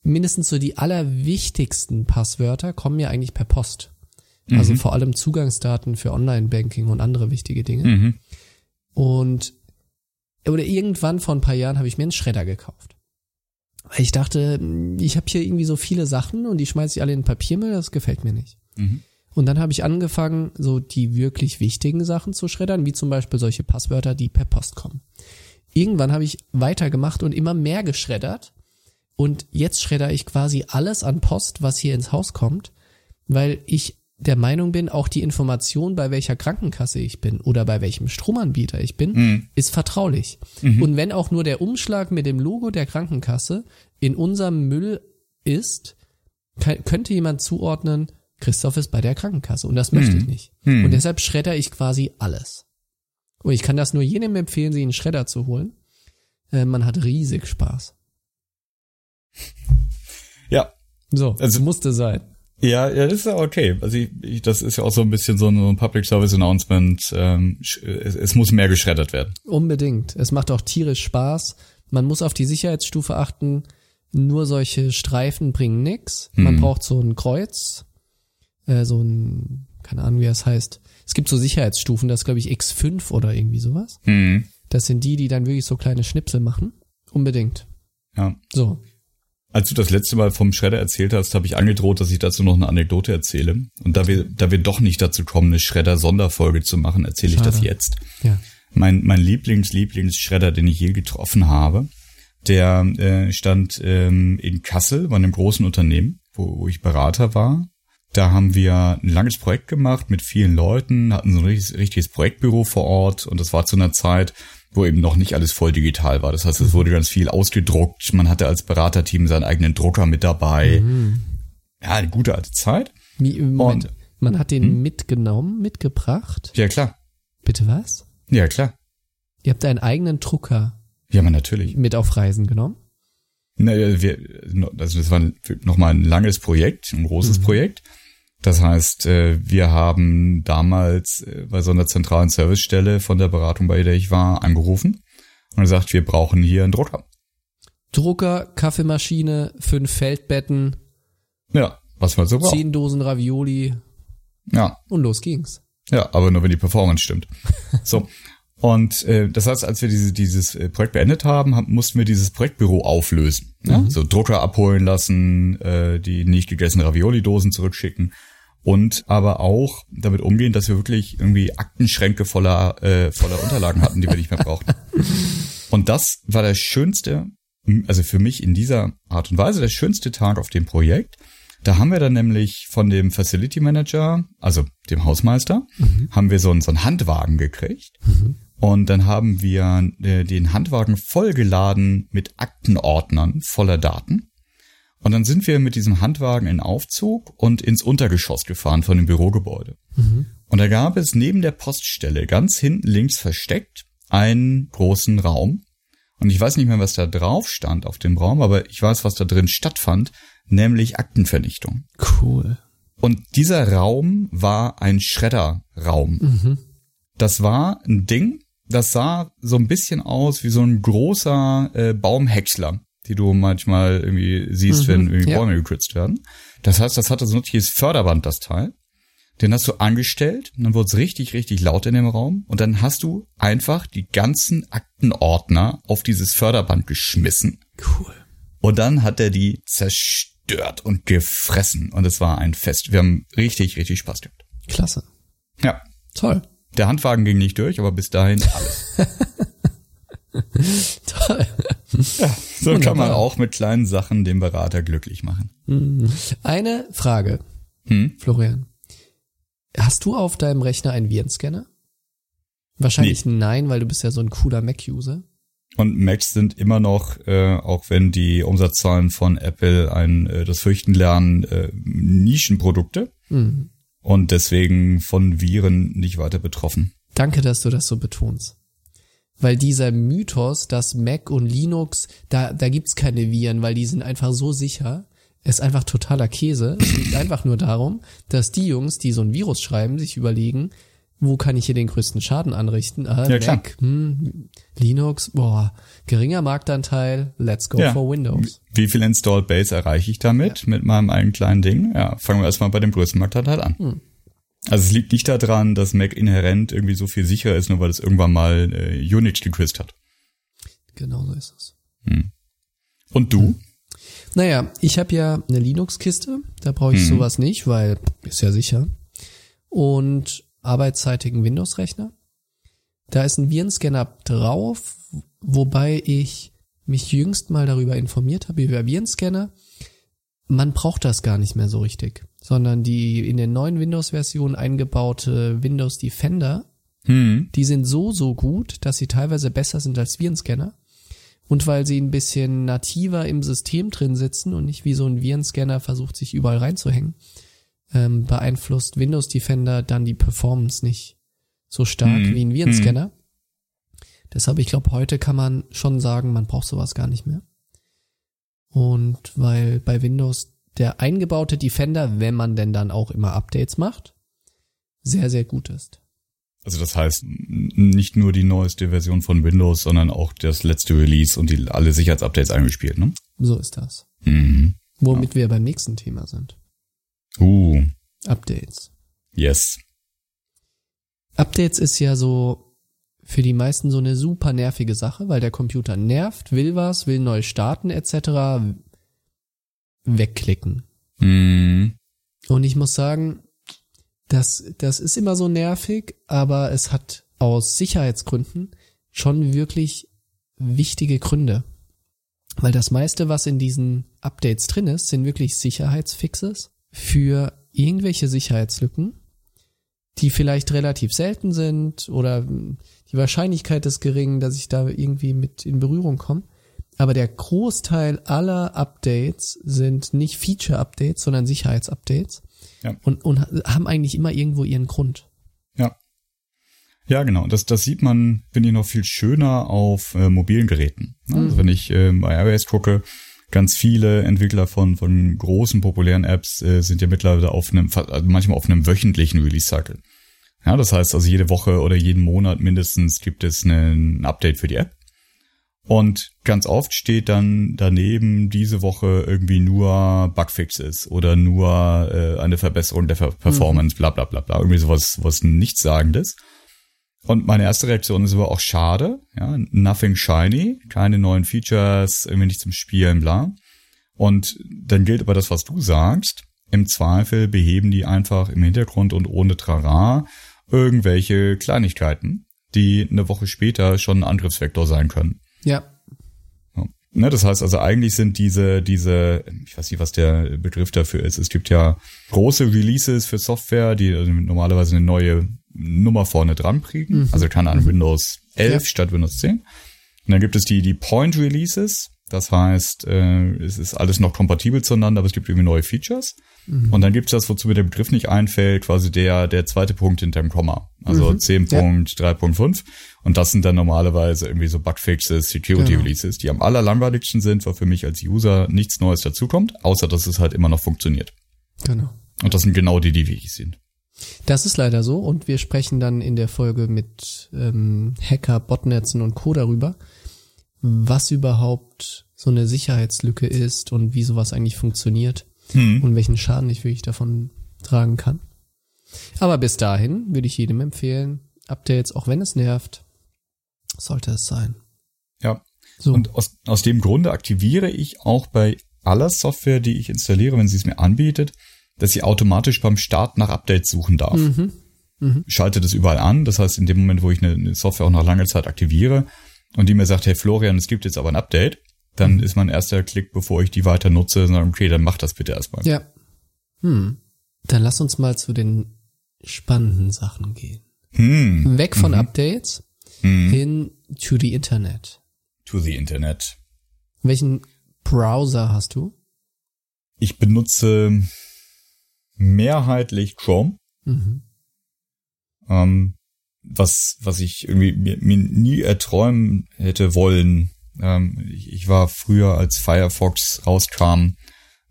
mindestens so die allerwichtigsten Passwörter kommen ja eigentlich per Post. Also vor allem Zugangsdaten für Online-Banking und andere wichtige Dinge. Mhm. Und oder irgendwann vor ein paar Jahren habe ich mir einen Schredder gekauft. Ich dachte, ich habe hier irgendwie so viele Sachen und die schmeiße ich alle in den Papiermüll, das gefällt mir nicht. Mhm. Und dann habe ich angefangen, so die wirklich wichtigen Sachen zu schreddern, wie zum Beispiel solche Passwörter, die per Post kommen. Irgendwann habe ich weitergemacht und immer mehr geschreddert. Und jetzt schredder ich quasi alles an Post, was hier ins Haus kommt, weil ich der Meinung bin, auch die Information, bei welcher Krankenkasse ich bin oder bei welchem Stromanbieter ich bin, ist vertraulich. Und wenn auch nur der Umschlag mit dem Logo der Krankenkasse in unserem Müll ist, kann, könnte jemand zuordnen, Christoph ist bei der Krankenkasse und das möchte ich nicht. Und deshalb schredder ich quasi alles. Und ich kann das nur jedem empfehlen, sich einen Schredder zu holen. Äh, man hat riesig Spaß. Ja, So, Also- musste sein. Ja, ja, das ist ja okay. Also ich, ich, das ist ja auch so ein bisschen so ein, so ein Public Service Announcement. Ähm, es, es muss mehr geschreddert werden. Unbedingt. Es macht auch tierisch Spaß. Man muss auf die Sicherheitsstufe achten. Nur solche Streifen bringen nix. Man braucht so ein Kreuz, äh, so ein, keine Ahnung, wie das heißt. Es gibt so Sicherheitsstufen, das ist, glaube ich, X5 oder irgendwie sowas. Mhm. Das sind die, die dann wirklich so kleine Schnipsel machen. Unbedingt. Ja. So. Als du das letzte Mal vom Schredder erzählt hast, habe ich angedroht, dass ich dazu noch eine Anekdote erzähle. Und da wir, da wir doch nicht dazu kommen, eine Schredder-Sonderfolge zu machen, erzähle ich das jetzt. Ja. Mein, mein Lieblings-Lieblings-Schredder, den ich je getroffen habe, der äh, stand ähm, in Kassel bei einem großen Unternehmen, wo, wo ich Berater war. Da haben wir ein langes Projekt gemacht mit vielen Leuten, hatten so ein richtiges, richtiges Projektbüro vor Ort und das war zu einer Zeit, wo eben noch nicht alles voll digital war. Das heißt, es wurde ganz viel ausgedruckt. Man hatte als Beraterteam seinen eigenen Drucker mit dabei. Ja, eine gute alte Zeit. Wie, Moment. Und- Man hat den mitgenommen, mitgebracht. Ja, klar. Bitte was? Ja, klar. Ihr habt einen eigenen Drucker Ja, man natürlich. mit auf Reisen genommen? Naja, wir, also das war nochmal ein langes Projekt, ein großes Projekt. Das heißt, äh, wir haben damals äh, bei so einer zentralen Servicestelle von der Beratung, bei der ich war, angerufen und gesagt, wir brauchen hier einen Drucker. Drucker, Kaffeemaschine, fünf Feldbetten, Ja, was man so braucht. zehn Dosen Ravioli Ja, und los ging's. ja, aber nur wenn die Performance stimmt. So. Und äh, das heißt, als wir diese, dieses äh, Projekt beendet haben, haben, mussten wir dieses Projektbüro auflösen. Ja? So Drucker abholen lassen, äh, die nicht gegessenen Ravioli-Dosen zurückschicken und aber auch damit umgehen, dass wir wirklich irgendwie Aktenschränke voller äh, voller Unterlagen hatten, die wir nicht mehr brauchten. (laughs) Und das war der schönste, also für mich in dieser Art und Weise der schönste Tag auf dem Projekt. Da haben wir dann nämlich von dem Facility Manager, also dem Hausmeister, haben wir so einen, so einen Handwagen gekriegt. Und dann haben wir äh, den Handwagen vollgeladen mit Aktenordnern voller Daten. Und dann sind wir mit diesem Handwagen in Aufzug und ins Untergeschoss gefahren von dem Bürogebäude. Und da gab es neben der Poststelle ganz hinten links versteckt einen großen Raum. Und ich weiß nicht mehr, was da drauf stand auf dem Raum, aber ich weiß, was da drin stattfand, nämlich Aktenvernichtung. Cool. Und dieser Raum war ein Schredderraum. Das war ein Ding, das sah so ein bisschen aus wie so ein großer äh, Baumhäcksler, die du manchmal irgendwie siehst, wenn irgendwie ja. Bäume gekürzt werden. Das heißt, das hatte so ein richtiges Förderband, das Teil. Den hast du angestellt und dann wurde es richtig, richtig laut in dem Raum und dann hast du einfach die ganzen Aktenordner auf dieses Förderband geschmissen Cool. und dann hat er die zerstört und gefressen. Und es war ein Fest. Wir haben richtig, richtig Spaß gehabt. Klasse. Ja. Toll. Der Handwagen ging nicht durch, aber bis dahin (laughs) alles. Toll. (laughs) So kann man auch mit kleinen Sachen den Berater glücklich machen. Eine Frage, Hm? Florian. Hast du auf deinem Rechner einen Virenscanner? Wahrscheinlich nein, weil du bist ja so ein cooler Mac-User. Und Macs sind immer noch, äh, auch wenn die Umsatzzahlen von Apple ein äh, das Fürchten lernen, äh, Nischenprodukte Mhm. und deswegen von Viren nicht weiter betroffen. Danke, dass du das so betonst. Weil dieser Mythos, dass Mac und Linux, da, da gibt's keine Viren, weil die sind einfach so sicher, ist einfach totaler Käse. Es liegt einfach nur darum, dass die Jungs, die so ein Virus schreiben, sich überlegen, wo kann ich hier den größten Schaden anrichten? Ah, Ja, klar. Mac, hm, Linux, boah, geringer Marktanteil, let's go Ja. for Windows. Wie viel Installed Base erreiche ich damit, mit meinem eigenen kleinen Ding? Ja, fangen wir erstmal bei dem größten Marktanteil an. Hm. Also es liegt nicht daran, dass Mac inhärent irgendwie so viel sicherer ist, nur weil es irgendwann mal äh, Unix geküsst hat. Genau so ist es. Und du? Naja, ich habe ja eine Linux-Kiste, da brauche ich Mhm. sowas nicht, weil ist ja sicher. Und arbeitszeitigen Windows-Rechner. Da ist ein Virenscanner drauf, wobei ich mich jüngst mal darüber informiert habe, über Virenscanner. Man braucht das gar nicht mehr so richtig, sondern die in den neuen Windows-Versionen eingebaute Windows Defender Hm. die sind so, so gut, dass sie teilweise besser sind als Virenscanner. Und weil sie ein bisschen nativer im System drin sitzen und nicht wie so ein Virenscanner versucht, sich überall reinzuhängen, ähm, beeinflusst Windows Defender dann die Performance nicht so stark Hm, wie ein Virenscanner. Deshalb, ich glaube, heute kann man schon sagen, man braucht sowas gar nicht mehr. Und weil bei Windows der eingebaute Defender, wenn man denn dann auch immer Updates macht, sehr, sehr gut ist. Also das heißt, nicht nur die neueste Version von Windows, sondern auch das letzte Release und die alle Sicherheitsupdates eingespielt, ne? So ist das. Mhm. Womit wir beim nächsten Thema sind. Uh, Updates. yes. Updates ist ja so für die meisten so eine super nervige Sache, weil der Computer nervt, will was, will neu starten etc. Wegklicken. Mhm. Und ich muss sagen, das, das ist immer so nervig, aber es hat aus Sicherheitsgründen schon wirklich wichtige Gründe. Weil das meiste, was in diesen Updates drin ist, sind wirklich Sicherheitsfixes für irgendwelche Sicherheitslücken, die vielleicht relativ selten sind oder die Wahrscheinlichkeit ist gering, dass ich da irgendwie mit in Berührung komme. Aber der Großteil aller Updates sind nicht Feature-Updates, sondern Sicherheitsupdates. Ja. Und, und haben eigentlich immer irgendwo ihren Grund. Ja. Ja, genau. Das, das sieht man, finde ich, noch viel schöner auf äh, mobilen Geräten. Ne? Also wenn ich äh, bei iOS gucke, ganz viele Entwickler von, von großen populären Apps äh, sind ja mittlerweile auf einem, also manchmal auf einem wöchentlichen Release-Cycle. Ja, das heißt also jede Woche oder jeden Monat mindestens gibt es ein Update für die App. Und ganz oft steht dann daneben diese Woche irgendwie nur Bugfixes oder nur äh, eine Verbesserung der Ver- Performance, bla bla bla bla. Irgendwie sowas was Nichtssagendes. Und meine erste Reaktion ist aber auch schade, ja, nothing shiny, keine neuen Features, irgendwie nicht zum Spielen, bla. Und dann gilt aber das, was du sagst. Im Zweifel beheben die einfach im Hintergrund und ohne Trara irgendwelche Kleinigkeiten, die eine Woche später schon ein Angriffsvektor sein können. Ja. Ja. Ne, das heißt also eigentlich sind diese, diese, ich weiß nicht, was der Begriff dafür ist. Es gibt ja große Releases für Software, die also normalerweise eine neue Nummer vorne dran kriegen. Also keine Ahnung, Windows 11 Ja. statt Windows 10. Und dann gibt es die, die Point Releases. Das heißt, äh, es ist alles noch kompatibel zueinander, aber es gibt irgendwie neue Features. Und dann gibt es das, wozu mir der Begriff nicht einfällt, quasi der, der zweite Punkt hinterm Komma. Also 10.3.5. Und das sind dann normalerweise irgendwie so Bugfixes, Security Genau. Releases, die am allerlangweiligsten sind, weil für mich als User nichts Neues dazukommt, außer dass es halt immer noch funktioniert. Genau. Und das sind genau die, die wichtig sind. Das ist leider so und wir sprechen dann in der Folge mit ähm, Hacker, Botnetzen und Co. darüber, was überhaupt so eine Sicherheitslücke ist und wie sowas eigentlich funktioniert und welchen Schaden ich wirklich davon tragen kann. Aber bis dahin würde ich jedem empfehlen, Updates, auch wenn es nervt, sollte es sein. Ja. So. Und aus, aus dem Grunde aktiviere ich auch bei aller Software, die ich installiere, wenn sie es mir anbietet, dass sie automatisch beim Start nach Updates suchen darf. Ich schalte das überall an. Das heißt, in dem Moment, wo ich eine, eine Software auch nach langer Zeit aktiviere und die mir sagt, hey Florian, es gibt jetzt aber ein Update, dann ist mein erster Klick, bevor ich die weiter nutze, sagen, okay, dann mach das bitte erstmal. Ja. Hm. Dann lass uns mal zu den spannenden Sachen gehen. Hm, Weg von Updates hin to the Internet. to the Internet. Welchen Browser hast du? Ich benutze mehrheitlich Chrome. Mhm. Ähm, was, was ich irgendwie mir, mir nie erträumen hätte wollen. Ähm, ich, ich war früher, als Firefox rauskam,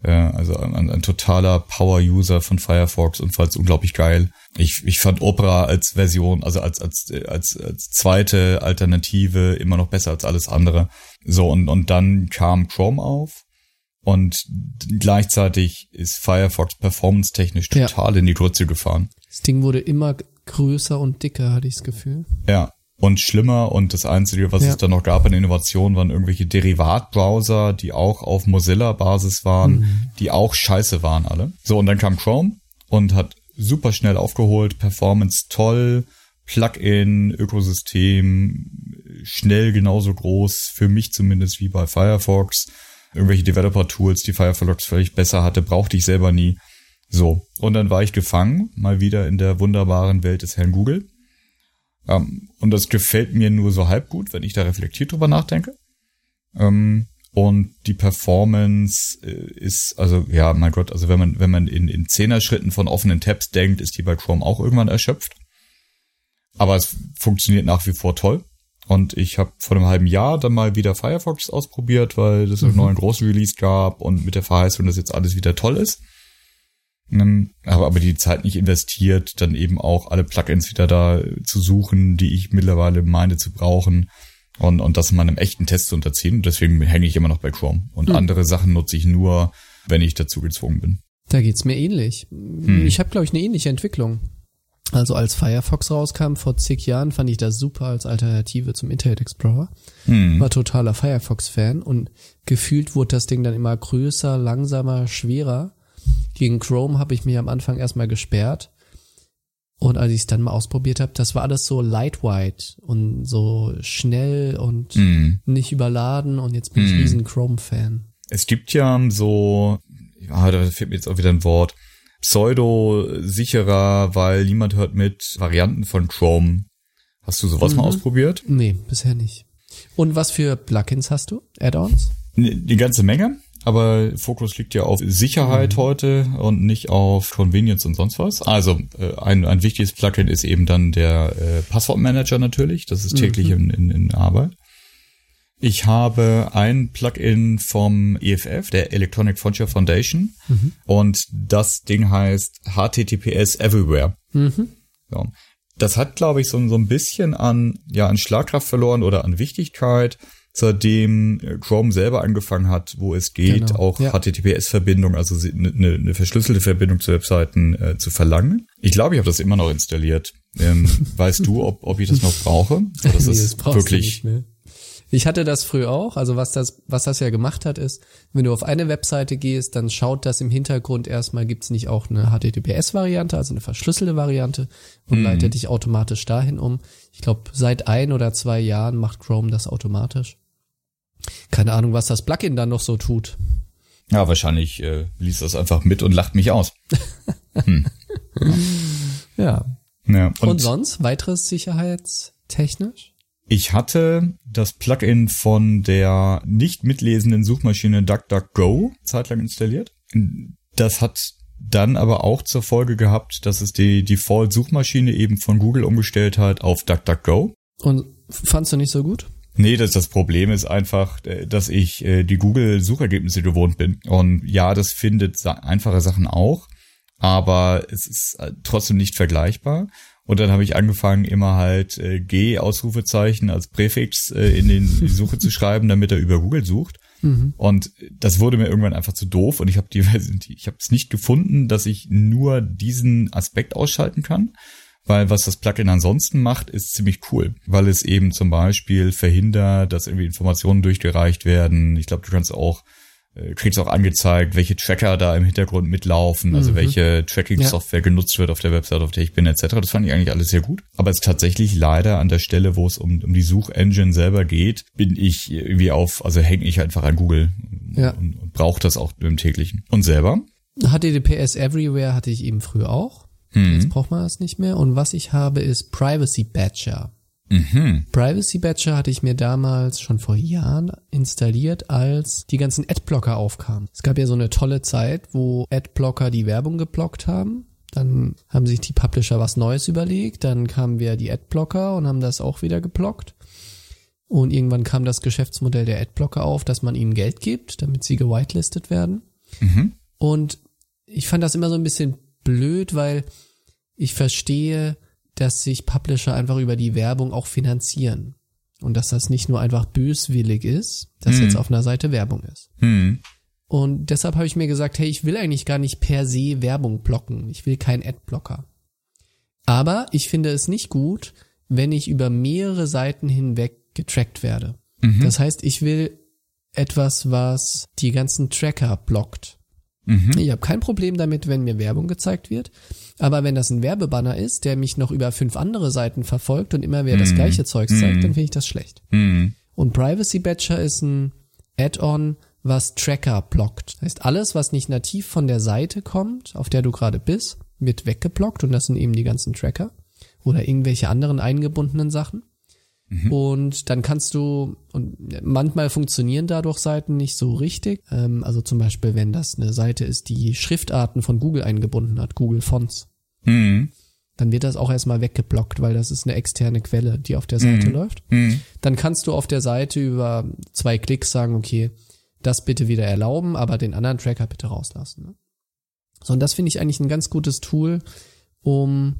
äh, also ein, ein totaler Power-User von Firefox und fand es unglaublich geil. Ich, ich fand Opera als Version, also als, als, als, als zweite Alternative immer noch besser als alles andere. So, und, und dann kam Chrome auf. Und gleichzeitig ist Firefox performance-technisch total ja. in die Grütze gefahren. Das Ding wurde immer größer und dicker, hatte ich das Gefühl. Ja, und schlimmer und das Einzige, was ja. es da noch gab an Innovationen, waren irgendwelche Derivatbrowser, die auch auf Mozilla-Basis waren, mhm. die auch scheiße waren alle. So, und dann kam Chrome und hat super schnell aufgeholt, Performance toll, Plugin, Ökosystem, schnell genauso groß, für mich zumindest wie bei Firefox. Irgendwelche Developer-Tools, die Firefox völlig besser hatte, brauchte ich selber nie. So, und dann war ich gefangen, mal wieder in der wunderbaren Welt des Herrn Google ähm, und das gefällt mir nur so halb gut, wenn ich da reflektiert drüber nachdenke. Ähm, und die Performance äh, ist, also ja, mein Gott, also wenn man, wenn man in, in Zehner-Schritten von offenen Tabs denkt, ist die bei Chrome auch irgendwann erschöpft. Aber es funktioniert nach wie vor toll. Und ich habe vor einem halben Jahr dann mal wieder Firefox ausprobiert, weil es mhm. einen neuen Großrelease gab und mit der Verheißung, dass jetzt alles wieder toll ist. Habe aber die Zeit nicht investiert, dann eben auch alle Plugins wieder da zu suchen, die ich mittlerweile meine zu brauchen und, und das in meinem echten Test zu unterziehen. Und deswegen hänge ich immer noch bei Chrome. Und hm. andere Sachen nutze ich nur, wenn ich dazu gezwungen bin. Da geht's mir ähnlich. Hm. Ich habe, glaube ich, eine ähnliche Entwicklung. Also als Firefox rauskam vor zig Jahren, fand ich das super als Alternative zum Internet Explorer. Hm. War totaler Firefox-Fan und gefühlt wurde das Ding dann immer größer, langsamer, schwerer. Gegen Chrome habe ich mich am Anfang erstmal gesperrt. Und als ich es dann mal ausprobiert habe, das war alles so lightweight und so schnell und mm. nicht überladen und jetzt bin ich mm. riesen Chrome-Fan. Es gibt ja so, ah, da fehlt mir jetzt auch wieder ein Wort, pseudo-sicherer, weil niemand hört mit, Varianten von Chrome. Hast du sowas mhm. mal ausprobiert? Nee, bisher nicht. Und was für Plugins hast du? Add-ons? Die ganze Menge aber Fokus liegt ja auf Sicherheit mhm. heute und nicht auf Convenience und sonst was. Also äh, ein, ein wichtiges Plugin ist eben dann der äh, Passwortmanager natürlich. Das ist täglich mhm. in, in, in Arbeit. Ich habe ein Plugin vom EFF, der Electronic Frontier Foundation, mhm. und das Ding heißt HTTPS Everywhere. Mhm. So. Das hat, glaube ich, so, so ein bisschen an, ja, an Schlagkraft verloren oder an Wichtigkeit seitdem äh, Chrome selber angefangen hat, wo es geht, genau. auch ja. HTTPS-Verbindung, also eine, eine ne verschlüsselte Verbindung zu Webseiten äh, zu verlangen. Ich glaube, ich habe das immer noch installiert. Ähm, (laughs) weißt du, ob, ob ich das noch brauche? So, das nee, ist das wirklich. Ich hatte das früher auch. Also was das, was das ja gemacht hat, ist, wenn du auf eine Webseite gehst, dann schaut das im Hintergrund erstmal, gibt's nicht auch eine HTTPS-Variante, also eine verschlüsselte Variante und mhm. leitet dich automatisch dahin um. Ich glaube, seit ein oder zwei Jahren macht Chrome das automatisch. Keine Ahnung, was das Plugin dann noch so tut. Ja, wahrscheinlich äh, liest das einfach mit und lacht mich aus. (laughs) Hm. ja. ja. Und, und sonst weiteres sicherheitstechnisch? Ich hatte das Plugin von der nicht mitlesenden Suchmaschine DuckDuckGo zeitlang installiert. Das hat dann aber auch zur Folge gehabt, dass es die Default-Suchmaschine eben von Google umgestellt hat auf DuckDuckGo. Und fandst du nicht so gut? Nee, das, das Problem ist einfach, äh, dass ich äh, die Google-Suchergebnisse gewohnt bin. Und ja, das findet einfache Sachen auch, aber es ist äh, trotzdem nicht vergleichbar. Und dann habe ich angefangen, immer halt G-Ausrufezeichen als Präfix in den, die Suche zu schreiben, damit er über Google sucht. Mhm. Und das wurde mir irgendwann einfach zu doof und ich habe die, (laughs) ich habe es nicht gefunden, dass ich nur diesen Aspekt ausschalten kann weil was das Plugin ansonsten macht, ist ziemlich cool, weil es eben zum Beispiel verhindert, dass irgendwie Informationen durchgereicht werden. Ich glaube, du kannst auch äh, kriegst auch angezeigt, welche Tracker da im Hintergrund mitlaufen, also mhm. welche Tracking-Software ja. genutzt wird auf der Website, auf der ich bin, etc. Das fand ich eigentlich alles sehr gut. Aber es ist tatsächlich leider an der Stelle, wo es um, um die Suchengine selber geht, bin ich irgendwie auf, also hänge ich einfach an Google ja. und, und brauche das auch im täglichen. Und selber? HTTPS Everywhere hatte ich eben früher auch. Mhm. Jetzt braucht man das nicht mehr. Und was ich habe, ist Privacy Badger. Mhm. Privacy Badger hatte ich mir damals schon vor Jahren installiert, als die ganzen Adblocker aufkamen. Es gab ja so eine tolle Zeit, wo Adblocker die Werbung geblockt haben. Dann haben sich die Publisher was Neues überlegt. Dann kamen wir die Adblocker und haben das auch wieder geblockt. Und irgendwann kam das Geschäftsmodell der Adblocker auf, dass man ihnen Geld gibt, damit sie gewitelistet werden. Mhm. Und ich fand das immer so ein bisschen blöd, weil ich verstehe, dass sich Publisher einfach über die Werbung auch finanzieren. Und dass das nicht nur einfach böswillig ist, dass Hm. jetzt auf einer Seite Werbung ist. Hm. Und deshalb habe ich mir gesagt, hey, ich will eigentlich gar nicht per se Werbung blocken. Ich will keinen Adblocker. Aber ich finde es nicht gut, wenn ich über mehrere Seiten hinweg getrackt werde. Mhm. Das heißt, ich will etwas, was die ganzen Tracker blockt. Mhm. Ich habe kein Problem damit, wenn mir Werbung gezeigt wird. Aber wenn das ein Werbebanner ist, der mich noch über fünf andere Seiten verfolgt und immer wieder das Mhm. gleiche Zeugs zeigt, Mhm. dann finde ich das schlecht. Hm. Und Privacy Badger ist ein Add-on, was Tracker blockt. Das heißt, alles, was nicht nativ von der Seite kommt, auf der du gerade bist, wird weggeblockt und das sind eben die ganzen Tracker oder irgendwelche anderen eingebundenen Sachen. Und dann kannst du, und manchmal funktionieren dadurch Seiten nicht so richtig. Ähm, also zum Beispiel, wenn das eine Seite ist, die Schriftarten von Google eingebunden hat, Google Fonts, Hm. dann wird das auch erstmal weggeblockt, weil das ist eine externe Quelle, die auf der Seite läuft Hm. dann kannst du auf der Seite über zwei Klicks sagen, okay, das bitte wieder erlauben, aber den anderen Tracker bitte rauslassen. Ne? So, und das finde ich eigentlich ein ganz gutes Tool, um,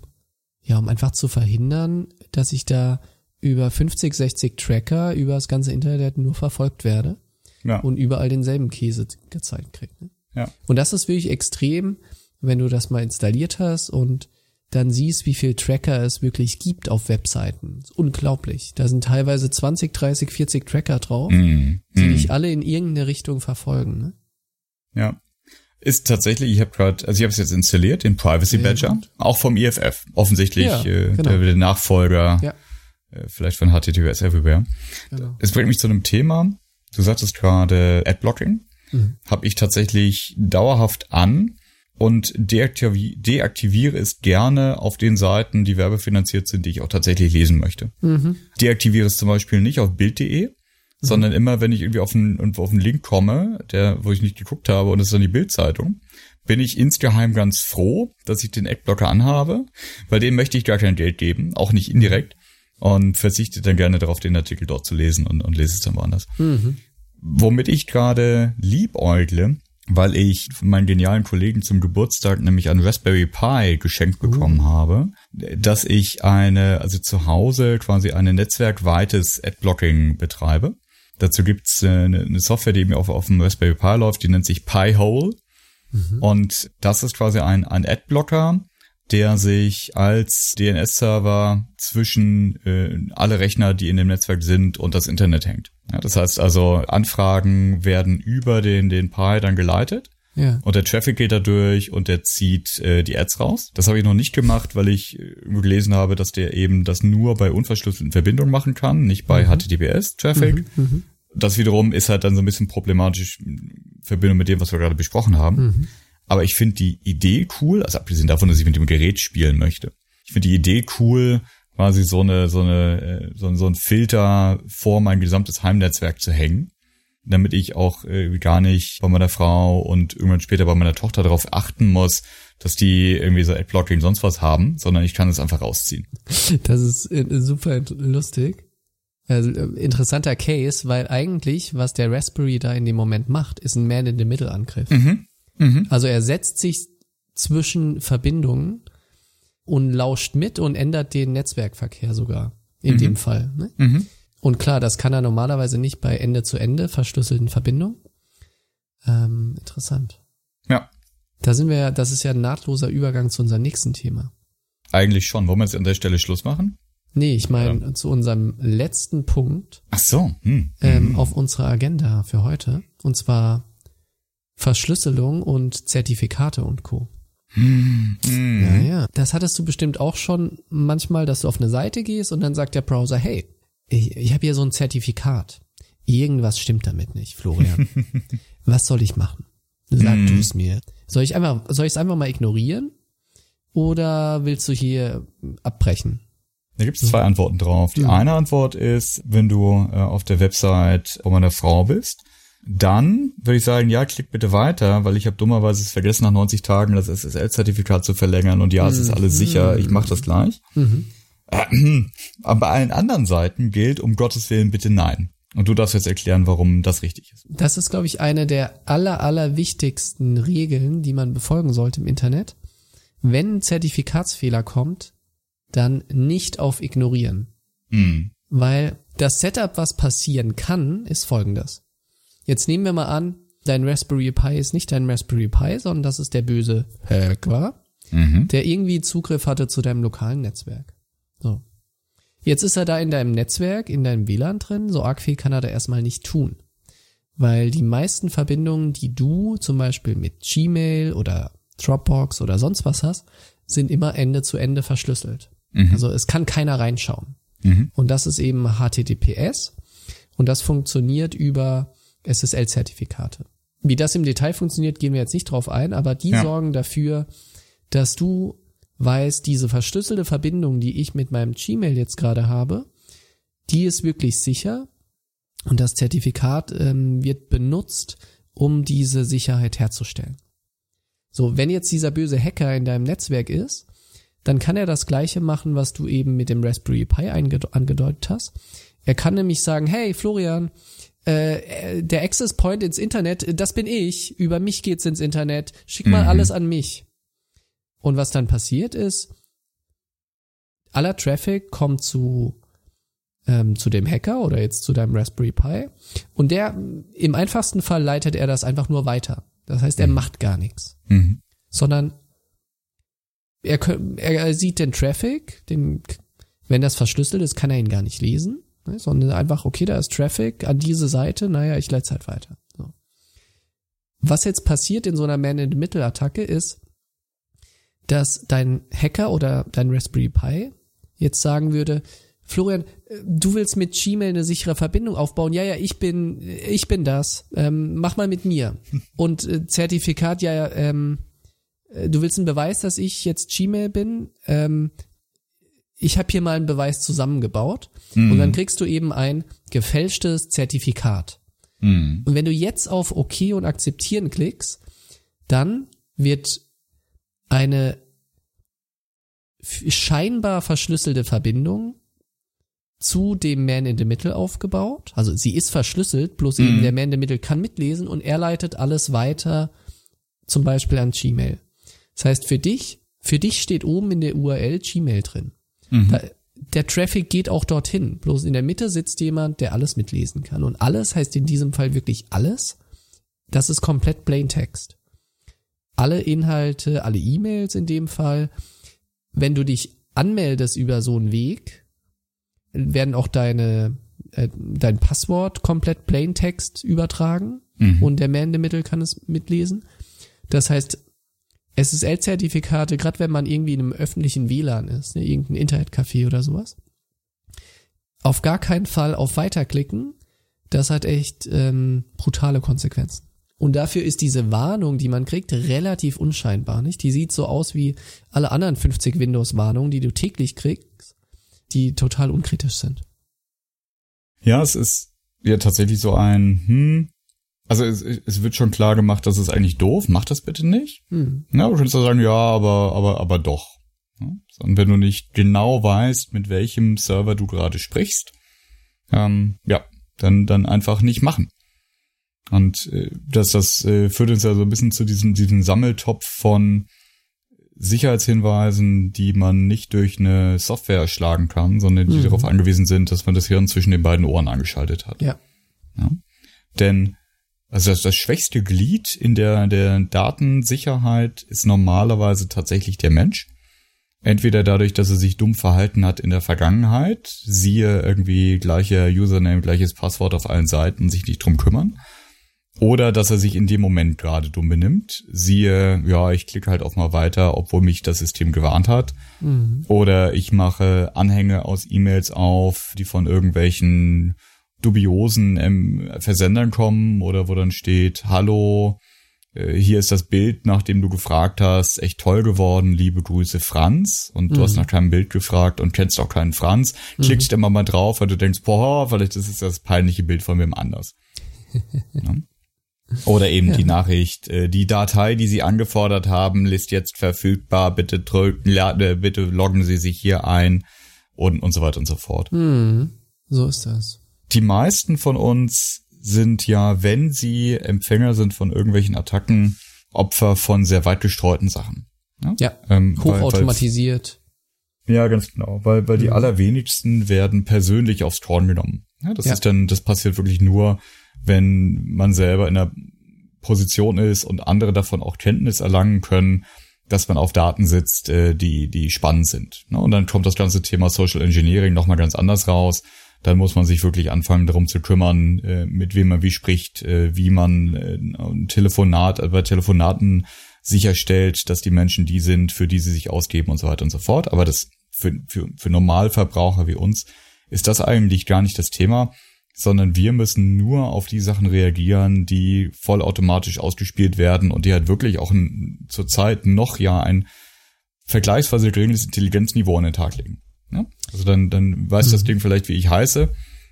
ja, um einfach zu verhindern, dass ich da über 50, 60 Tracker über das ganze Internet nur verfolgt werde Ja. und überall denselben Käse gezeigt kriege. Ne? ja. Und das ist wirklich extrem, wenn du das mal installiert hast und dann siehst, wie viel Tracker es wirklich gibt auf Webseiten. Unglaublich. Da sind teilweise 20, 30, 40 Tracker drauf, Hm. die Hm. dich alle in irgendeine Richtung verfolgen. Ne? Ja. Ist tatsächlich, ich habe gerade, also ich habe es jetzt installiert, den Privacy Badger, gut. auch vom IFF. Offensichtlich Ja, äh, genau. der, der Nachfolger Ja. Äh, vielleicht von HTTPS Everywhere. Genau. Es bringt mich zu einem Thema. Du sagtest gerade Adblocking. Mhm. Habe ich tatsächlich dauerhaft an und deaktivi deaktiviere es gerne auf den Seiten, die werbefinanziert sind, die ich auch tatsächlich lesen möchte. Mhm. Deaktiviere es zum Beispiel nicht auf Bild.de, sondern immer, wenn ich irgendwie auf einen, auf einen Link komme, der, wo ich nicht geguckt habe und es ist dann die Bildzeitung, bin ich insgeheim ganz froh, dass ich den Adblocker anhabe, weil dem möchte ich gar kein Geld geben, auch nicht indirekt und verzichte dann gerne darauf, den Artikel dort zu lesen und, und lese es dann woanders. Mhm. Womit ich gerade liebäugle, weil ich von meinen genialen Kollegen zum Geburtstag nämlich ein Raspberry Pi geschenkt bekommen habe, dass ich eine, also zu Hause quasi eine netzwerkweites Adblocking betreibe. Dazu gibt's äh, eine, eine Software, die mir auf, auf dem Raspberry Pi läuft, die nennt sich Pi-Hole. Und das ist quasi ein, ein Adblocker, der sich als DNS-Server zwischen äh, alle Rechner, die in dem Netzwerk sind, und das Internet hängt. Ja, das heißt also, Anfragen werden über den, den Pi dann geleitet Ja. und der Traffic geht da durch und der zieht äh, die Ads raus. Das habe ich noch nicht gemacht, weil ich äh, gelesen habe, dass der eben das nur bei unverschlüsselten Verbindungen machen kann, nicht bei HTTPS-Traffic. Mhm. Das wiederum ist halt dann so ein bisschen problematisch in Verbindung mit dem, was wir gerade besprochen haben. Mhm. Aber ich finde die Idee cool, also abgesehen davon, dass ich mit dem Gerät spielen möchte. Ich finde die Idee cool, quasi so eine, so eine, äh, so, ein- so ein Filter vor mein gesamtes Heimnetzwerk zu hängen, damit ich auch äh, gar nicht bei meiner Frau und irgendwann später bei meiner Tochter darauf achten muss, dass die irgendwie so Adblocking sonst was haben, sondern ich kann es einfach rausziehen. Das ist äh, super lustig. Also, interessanter Case, weil eigentlich, was der Raspberry da in dem Moment macht, ist ein Man-in-the-Middle-Angriff. Mhm. Mhm. Also er setzt sich zwischen Verbindungen und lauscht mit und ändert den Netzwerkverkehr sogar. In dem Fall. Ne? Mhm. Und klar, das kann er normalerweise nicht bei Ende zu Ende verschlüsselten Verbindungen. Ähm, interessant. Ja, Da sind wir ja, das ist ja ein nahtloser Übergang zu unserem nächsten Thema. eigentlich schon. Wollen wir jetzt an der Stelle Schluss machen? Nee, ich meine zu unserem letzten Punkt Ach so. Hm. ähm, auf unserer Agenda für heute. Und zwar Verschlüsselung und Zertifikate und Co. Hm. Ja, ja. Das hattest du bestimmt auch schon manchmal, dass du auf eine Seite gehst und dann sagt der Browser, hey, ich, ich habe hier so ein Zertifikat. Irgendwas stimmt damit nicht, Florian. (laughs) Was soll ich machen? Sag Hm. du es mir. Soll ich einfach, soll ich es einfach mal ignorieren? Oder willst du hier abbrechen? Da gibt es zwei Antworten drauf. Die Mhm. eine Antwort ist, wenn du äh, auf der Website von meiner Frau bist, dann würde ich sagen, ja, klick bitte weiter, weil ich habe dummerweise es vergessen, nach 90 Tagen das SSL-Zertifikat zu verlängern und ja, es ist alles sicher, ich mache das gleich. Mhm. (clears throat) Aber bei allen anderen Seiten gilt, um Gottes Willen bitte nein. Und du darfst jetzt erklären, warum das richtig ist. Das ist, glaube ich, eine der aller, aller wichtigsten Regeln, die man befolgen sollte im Internet. Wenn ein Zertifikatsfehler kommt, dann nicht auf ignorieren. Hm. Weil das Setup, was passieren kann, ist folgendes. Jetzt nehmen wir mal an, dein Raspberry Pi ist nicht dein Raspberry Pi, sondern das ist der böse Hacker, Mhm. der irgendwie Zugriff hatte zu deinem lokalen Netzwerk. So. Jetzt ist er da in deinem Netzwerk, in deinem WLAN drin, so arg viel kann er da erstmal nicht tun. Weil die meisten Verbindungen, die du zum Beispiel mit Gmail oder Dropbox oder sonst was hast, sind immer Ende zu Ende verschlüsselt. Mhm. Also es kann keiner reinschauen. Mhm. Und das ist eben HTTPS und das funktioniert über SSL-Zertifikate. Wie das im Detail funktioniert, gehen wir jetzt nicht drauf ein, aber die Ja. sorgen dafür, dass du weißt, diese verschlüsselte Verbindung, die ich mit meinem Gmail jetzt gerade habe, die ist wirklich sicher und das Zertifikat ähm, wird benutzt, um diese Sicherheit herzustellen. So, wenn jetzt dieser böse Hacker in deinem Netzwerk ist, dann kann er das gleiche machen, was du eben mit dem Raspberry Pi angedeutet hast. Er kann nämlich sagen, hey Florian, äh, der Access Point ins Internet, das bin ich, über mich geht's ins Internet, schick mal Mhm. alles an mich. Und was dann passiert ist, aller Traffic kommt zu ähm, zu dem Hacker oder jetzt zu deinem Raspberry Pi und der im einfachsten Fall leitet er das einfach nur weiter. Das heißt, er macht gar nichts Mhm. sondern er, er sieht den Traffic, den, wenn das verschlüsselt ist, kann er ihn gar nicht lesen, ne, sondern einfach, okay, da ist Traffic an diese Seite, naja, ich leite es halt weiter. So. Was jetzt passiert in so einer Man-in-the-Middle-Attacke ist, dass dein Hacker oder dein Raspberry Pi jetzt sagen würde, Florian, äh, du willst mit Gmail eine sichere Verbindung aufbauen. Ja, ja, ich bin, ich bin das. Ähm, mach mal mit mir. (laughs) Und äh, Zertifikat, ja, ja, ähm, äh, du willst einen Beweis, dass ich jetzt Gmail bin. Ähm, ich habe hier mal einen Beweis zusammengebaut. Und dann kriegst du eben ein gefälschtes Zertifikat. Mhm. Und wenn du jetzt auf OK und akzeptieren klickst, dann wird eine scheinbar verschlüsselte Verbindung zu dem Man in the Middle aufgebaut. Also sie ist verschlüsselt, bloß eben der Man in the Middle kann mitlesen und er leitet alles weiter, zum Beispiel an Gmail. Das heißt, für dich, für dich steht oben in der URL Gmail drin. Da, der Traffic geht auch dorthin. Bloß in der Mitte sitzt jemand, der alles mitlesen kann. Und alles heißt in diesem Fall wirklich alles. Das ist komplett Plain Text. Alle Inhalte, alle E-Mails in dem Fall. Wenn du dich anmeldest über so einen Weg, werden auch deine, äh, dein Passwort komplett Plain Text übertragen Mhm. und der Man in the Middle kann es mitlesen. Das heißt, SSL-Zertifikate, gerade wenn man irgendwie in einem öffentlichen WLAN ist, ne, irgendein Internetcafé oder sowas, auf gar keinen Fall auf Weiterklicken. Das hat echt ähm, brutale Konsequenzen. Und dafür ist diese Warnung, die man kriegt, relativ unscheinbar, nicht? Die sieht so aus wie alle anderen 50 Windows-Warnungen, die du täglich kriegst, die total unkritisch sind. Ja, es ist ja tatsächlich so ein, hm, also es, es wird schon klar gemacht, das ist eigentlich doof, mach das bitte nicht. Hm. Ja, du könntest ja sagen, ja, aber, aber, aber doch. Ja, sondern wenn du nicht genau weißt, mit welchem Server du gerade sprichst, ähm, ja, dann, dann einfach nicht machen. Und äh, das, das äh, führt uns ja so ein bisschen zu diesem, diesem Sammeltopf von Sicherheitshinweisen, die man nicht durch eine Software erschlagen kann, sondern die Mhm. darauf angewiesen sind, dass man das Hirn zwischen den beiden Ohren angeschaltet hat. Ja. Ja. Denn also das, das schwächste Glied in der, der Datensicherheit ist normalerweise tatsächlich der Mensch. Entweder dadurch, dass er sich dumm verhalten hat in der Vergangenheit, siehe irgendwie gleicher Username, gleiches Passwort auf allen Seiten und sich nicht drum kümmern. Oder dass er sich in dem Moment gerade dumm benimmt, siehe, ja, ich klicke halt auch mal weiter, obwohl mich das System gewarnt hat. Mhm. Oder ich mache Anhänge aus E-Mails auf, die von irgendwelchen dubiosen ähm, Versendern kommen oder wo dann steht, hallo, äh, hier ist das Bild, nach dem du gefragt hast, echt toll geworden, liebe Grüße Franz. Und du hast nach keinem Bild gefragt und kennst auch keinen Franz. Klickst immer mal drauf, weil du denkst, boah, vielleicht ist es das peinliche Bild von wem anders. ja? (laughs) Oder eben ja. die Nachricht, äh, die Datei, die Sie angefordert haben, ist jetzt verfügbar, bitte drücken, äh, bitte loggen Sie sich hier ein und, und so weiter und so fort. Hm, so ist das. Die meisten von uns sind ja, wenn sie Empfänger sind von irgendwelchen Attacken, Opfer von sehr weit gestreuten Sachen. Ja, ja ähm, hochautomatisiert. Weil, ja, ganz genau, weil, weil die mhm. allerwenigsten werden persönlich aufs Korn genommen. Ja, das ja. ist dann, das passiert wirklich nur, wenn man selber in der Position ist und andere davon auch Kenntnis erlangen können, dass man auf Daten sitzt, äh, die, die spannend sind. Ne? Und dann kommt das ganze Thema Social Engineering nochmal ganz anders raus. Dann muss man sich wirklich anfangen, darum zu kümmern, äh, mit wem man wie spricht, äh, wie man ein Telefonat, bei Telefonaten sicherstellt, dass die Menschen die sind, für die sie sich ausgeben und so weiter und so fort. Aber das für, für, für Normalverbraucher wie uns ist das eigentlich gar nicht das Thema sondern wir müssen nur auf die Sachen reagieren, die vollautomatisch ausgespielt werden und die halt wirklich auch zurzeit noch ja ein vergleichsweise geringes Intelligenzniveau an den Tag legen. Ja? Also dann, dann weiß mhm. das Ding vielleicht, wie ich heiße,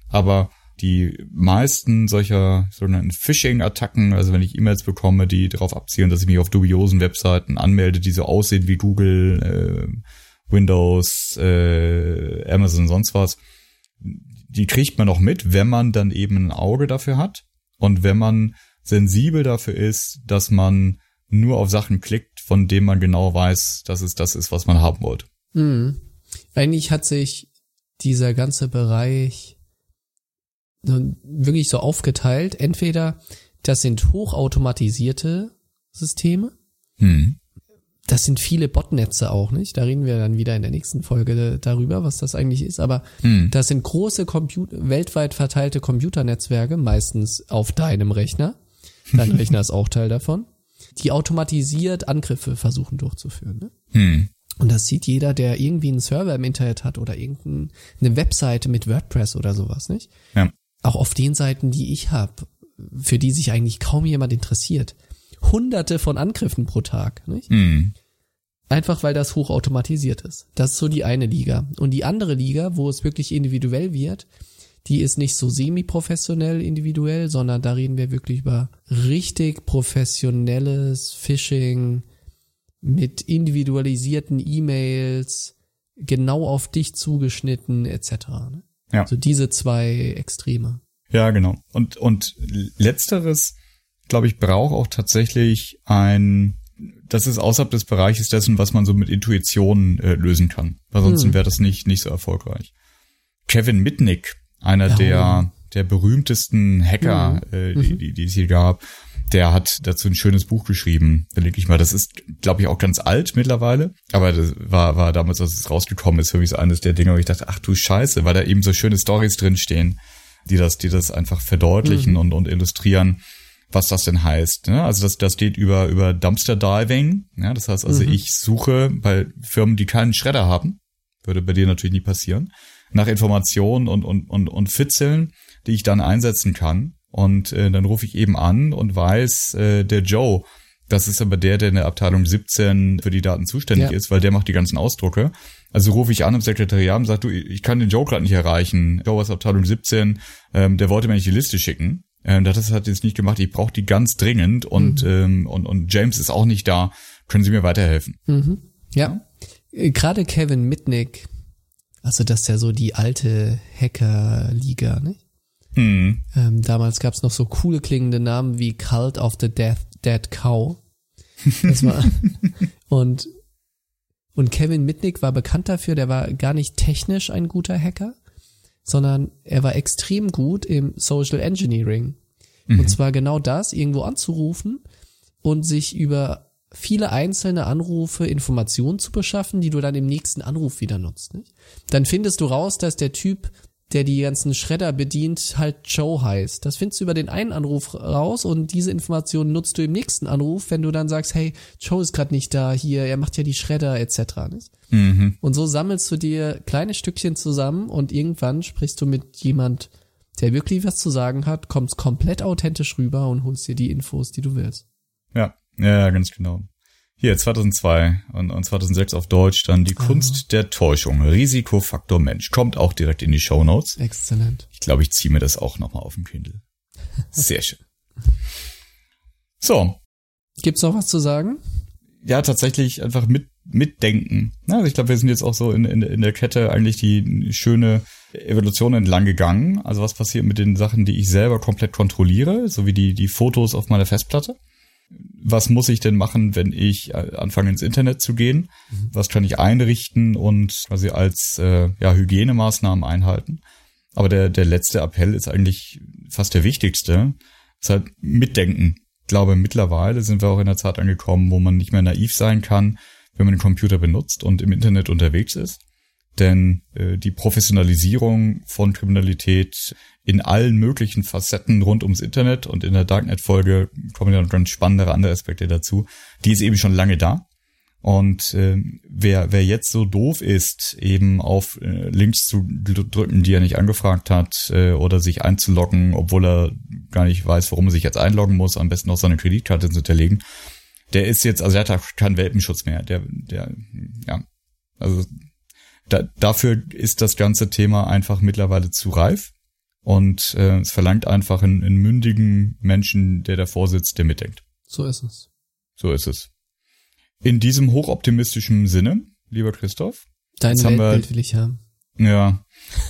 aber die meisten solcher sogenannten Phishing-Attacken, also wenn ich E-Mails bekomme, die darauf abzielen, dass ich mich auf dubiosen Webseiten anmelde, die so aussehen wie Google, äh, Windows, äh, Amazon, sonst was, die kriegt man auch mit, wenn man dann eben ein Auge dafür hat und wenn man sensibel dafür ist, dass man nur auf Sachen klickt, von denen man genau weiß, dass es das ist, was man haben wollte. Mhm. Eigentlich hat sich dieser ganze Bereich wirklich so aufgeteilt. Entweder das sind hochautomatisierte Systeme, mhm das sind viele Botnetze auch, nicht? Da reden wir dann wieder in der nächsten Folge darüber, was das eigentlich ist. Aber hm. das sind große Computer, weltweit verteilte Computernetzwerke, meistens auf deinem Rechner. Dein (laughs) Rechner ist auch Teil davon. Die automatisiert Angriffe versuchen durchzuführen. Ne? Hm. Und das sieht jeder, der irgendwie einen Server im Internet hat oder irgendeine Webseite mit WordPress oder sowas, nicht? Ja. Auch auf den Seiten, die ich habe, für die sich eigentlich kaum jemand interessiert hunderte von Angriffen pro Tag. Nicht? Mhm. Einfach weil das hochautomatisiert ist. Das ist so die eine Liga. Und die andere Liga, wo es wirklich individuell wird, die ist nicht so semi-professionell individuell, sondern da reden wir wirklich über richtig professionelles Phishing mit individualisierten E-Mails, genau auf dich zugeschnitten etc. Ne? Ja. Also diese zwei Extreme. Ja, genau. Und, und letzteres glaube ich, braucht auch tatsächlich ein, das ist außerhalb des Bereiches dessen, was man so mit Intuition äh, lösen kann. Weil sonst hm. wäre das nicht, nicht so erfolgreich. Kevin Mitnick, einer ja. der, der berühmtesten Hacker, mhm. äh, die, mhm. die, die es hier gab, der hat dazu ein schönes Buch geschrieben, denke ich mal. Das ist, glaube ich, auch ganz alt mittlerweile, aber das war, war damals, als es rausgekommen ist, für mich so eines der Dinge, wo ich dachte, ach du Scheiße, weil da eben so schöne Stories drinstehen, die das, die das einfach verdeutlichen mhm. und, und illustrieren was das denn heißt. Ne? Also das, das geht über, über Dumpster Diving. Ja? Das heißt also, mhm. ich suche bei Firmen, die keinen Schredder haben, würde bei dir natürlich nie passieren, nach Informationen und, und, und, und Fitzeln, die ich dann einsetzen kann. Und äh, dann rufe ich eben an und weiß, äh, der Joe, das ist aber der, der in der Abteilung 17 für die Daten zuständig ja. ist, weil der macht die ganzen Ausdrucke. Also rufe ich an im Sekretariat und sage, du, ich kann den Joe gerade nicht erreichen. Joe aus Abteilung 17, ähm, der wollte mir nicht die Liste schicken. Ähm, das hat jetzt nicht gemacht. Ich brauche die ganz dringend und, mhm. ähm, und, und James ist auch nicht da. Können Sie mir weiterhelfen? Mhm. Ja. Äh, gerade Kevin Mitnick, also das ist ja so die alte Hacker-Liga, ne? Mhm. Ähm, damals gab's noch so coole klingende Namen wie Cult of the Death, Dead Cow. Das war, (laughs) und, und Kevin Mitnick war bekannt dafür, der war gar nicht technisch ein guter Hacker, sondern er war extrem gut im Social Engineering. Mhm. Und zwar genau das, irgendwo anzurufen und sich über viele einzelne Anrufe Informationen zu beschaffen, die du dann im nächsten Anruf wieder nutzt. Nicht? Dann findest du raus, dass der Typ der die ganzen Schredder bedient, halt Joe heißt. Das findest du über den einen Anruf raus und diese Information nutzt du im nächsten Anruf, wenn du dann sagst, hey, Joe ist gerade nicht da, hier, er macht ja die Schredder etc. Mhm. Und so sammelst du dir kleine Stückchen zusammen und irgendwann sprichst du mit jemand, der wirklich was zu sagen hat, kommst komplett authentisch rüber und holst dir die Infos, die du willst. Ja, ja, ganz genau. Hier, 2002 und, und 2006 auf Deutsch dann Die Aha. Kunst der Täuschung, Risikofaktor Mensch. Kommt auch direkt in die Show Notes. Exzellent. Ich glaube, ich ziehe mir das auch nochmal auf den Kindle. (laughs) Sehr schön. So. Gibt's noch was zu sagen? Ja, tatsächlich einfach mit mitdenken. Also ich glaube, wir sind jetzt auch so in, in, in der Kette eigentlich die schöne Evolution entlang gegangen. Also was passiert mit den Sachen, die ich selber komplett kontrolliere, so wie die, die Fotos auf meiner Festplatte? Was muss ich denn machen, wenn ich äh, anfange ins Internet zu gehen? Mhm. Was kann ich einrichten und quasi als äh, ja, Hygienemaßnahmen einhalten? Aber der, der letzte Appell ist eigentlich fast der wichtigste. Ist halt mitdenken. Ich glaube, mittlerweile sind wir auch in der Zeit angekommen, wo man nicht mehr naiv sein kann, wenn man den Computer benutzt und im Internet unterwegs ist. Denn äh, die Professionalisierung von Kriminalität in allen möglichen Facetten rund ums Internet und in der Darknet-Folge kommen ja noch ganz spannende andere Aspekte dazu, die ist eben schon lange da. Und äh, wer, wer jetzt so doof ist, eben auf äh, Links zu drücken, die er nicht angefragt hat, äh, oder sich einzuloggen, obwohl er gar nicht weiß, warum er sich jetzt einloggen muss, am besten auch seine Kreditkarte zu hinterlegen, der ist jetzt, also er hat keinen Welpenschutz mehr. Der, der, ja, also da, dafür ist das ganze Thema einfach mittlerweile zu reif. Und äh, es verlangt einfach einen, einen mündigen Menschen, der davor sitzt, der mitdenkt. So ist es. So ist es. In diesem hochoptimistischen Sinne, lieber Christoph. Dein Weltbild will ich haben. Ja,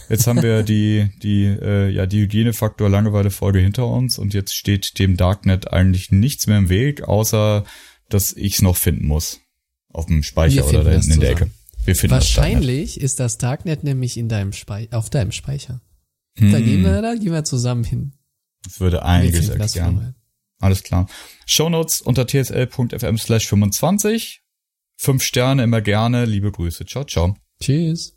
jetzt haben wir (laughs) die die äh, ja die Hygienefaktor Langeweile Folge hinter uns und jetzt steht dem Darknet eigentlich nichts mehr im Weg, außer dass ich's noch finden muss auf dem Speicher oder da hinten in der Ecke. Wir finden Wahrscheinlich das ist das Darknet nämlich in deinem Spei auf deinem Speicher. Hm. Da gehen wir da gehen wir zusammen hin. Das würde einiges erklären. Alles klar. Shownotes unter tsl.fm slash 25. Fünf Sterne immer gerne. Liebe Grüße. Ciao, ciao. Tschüss.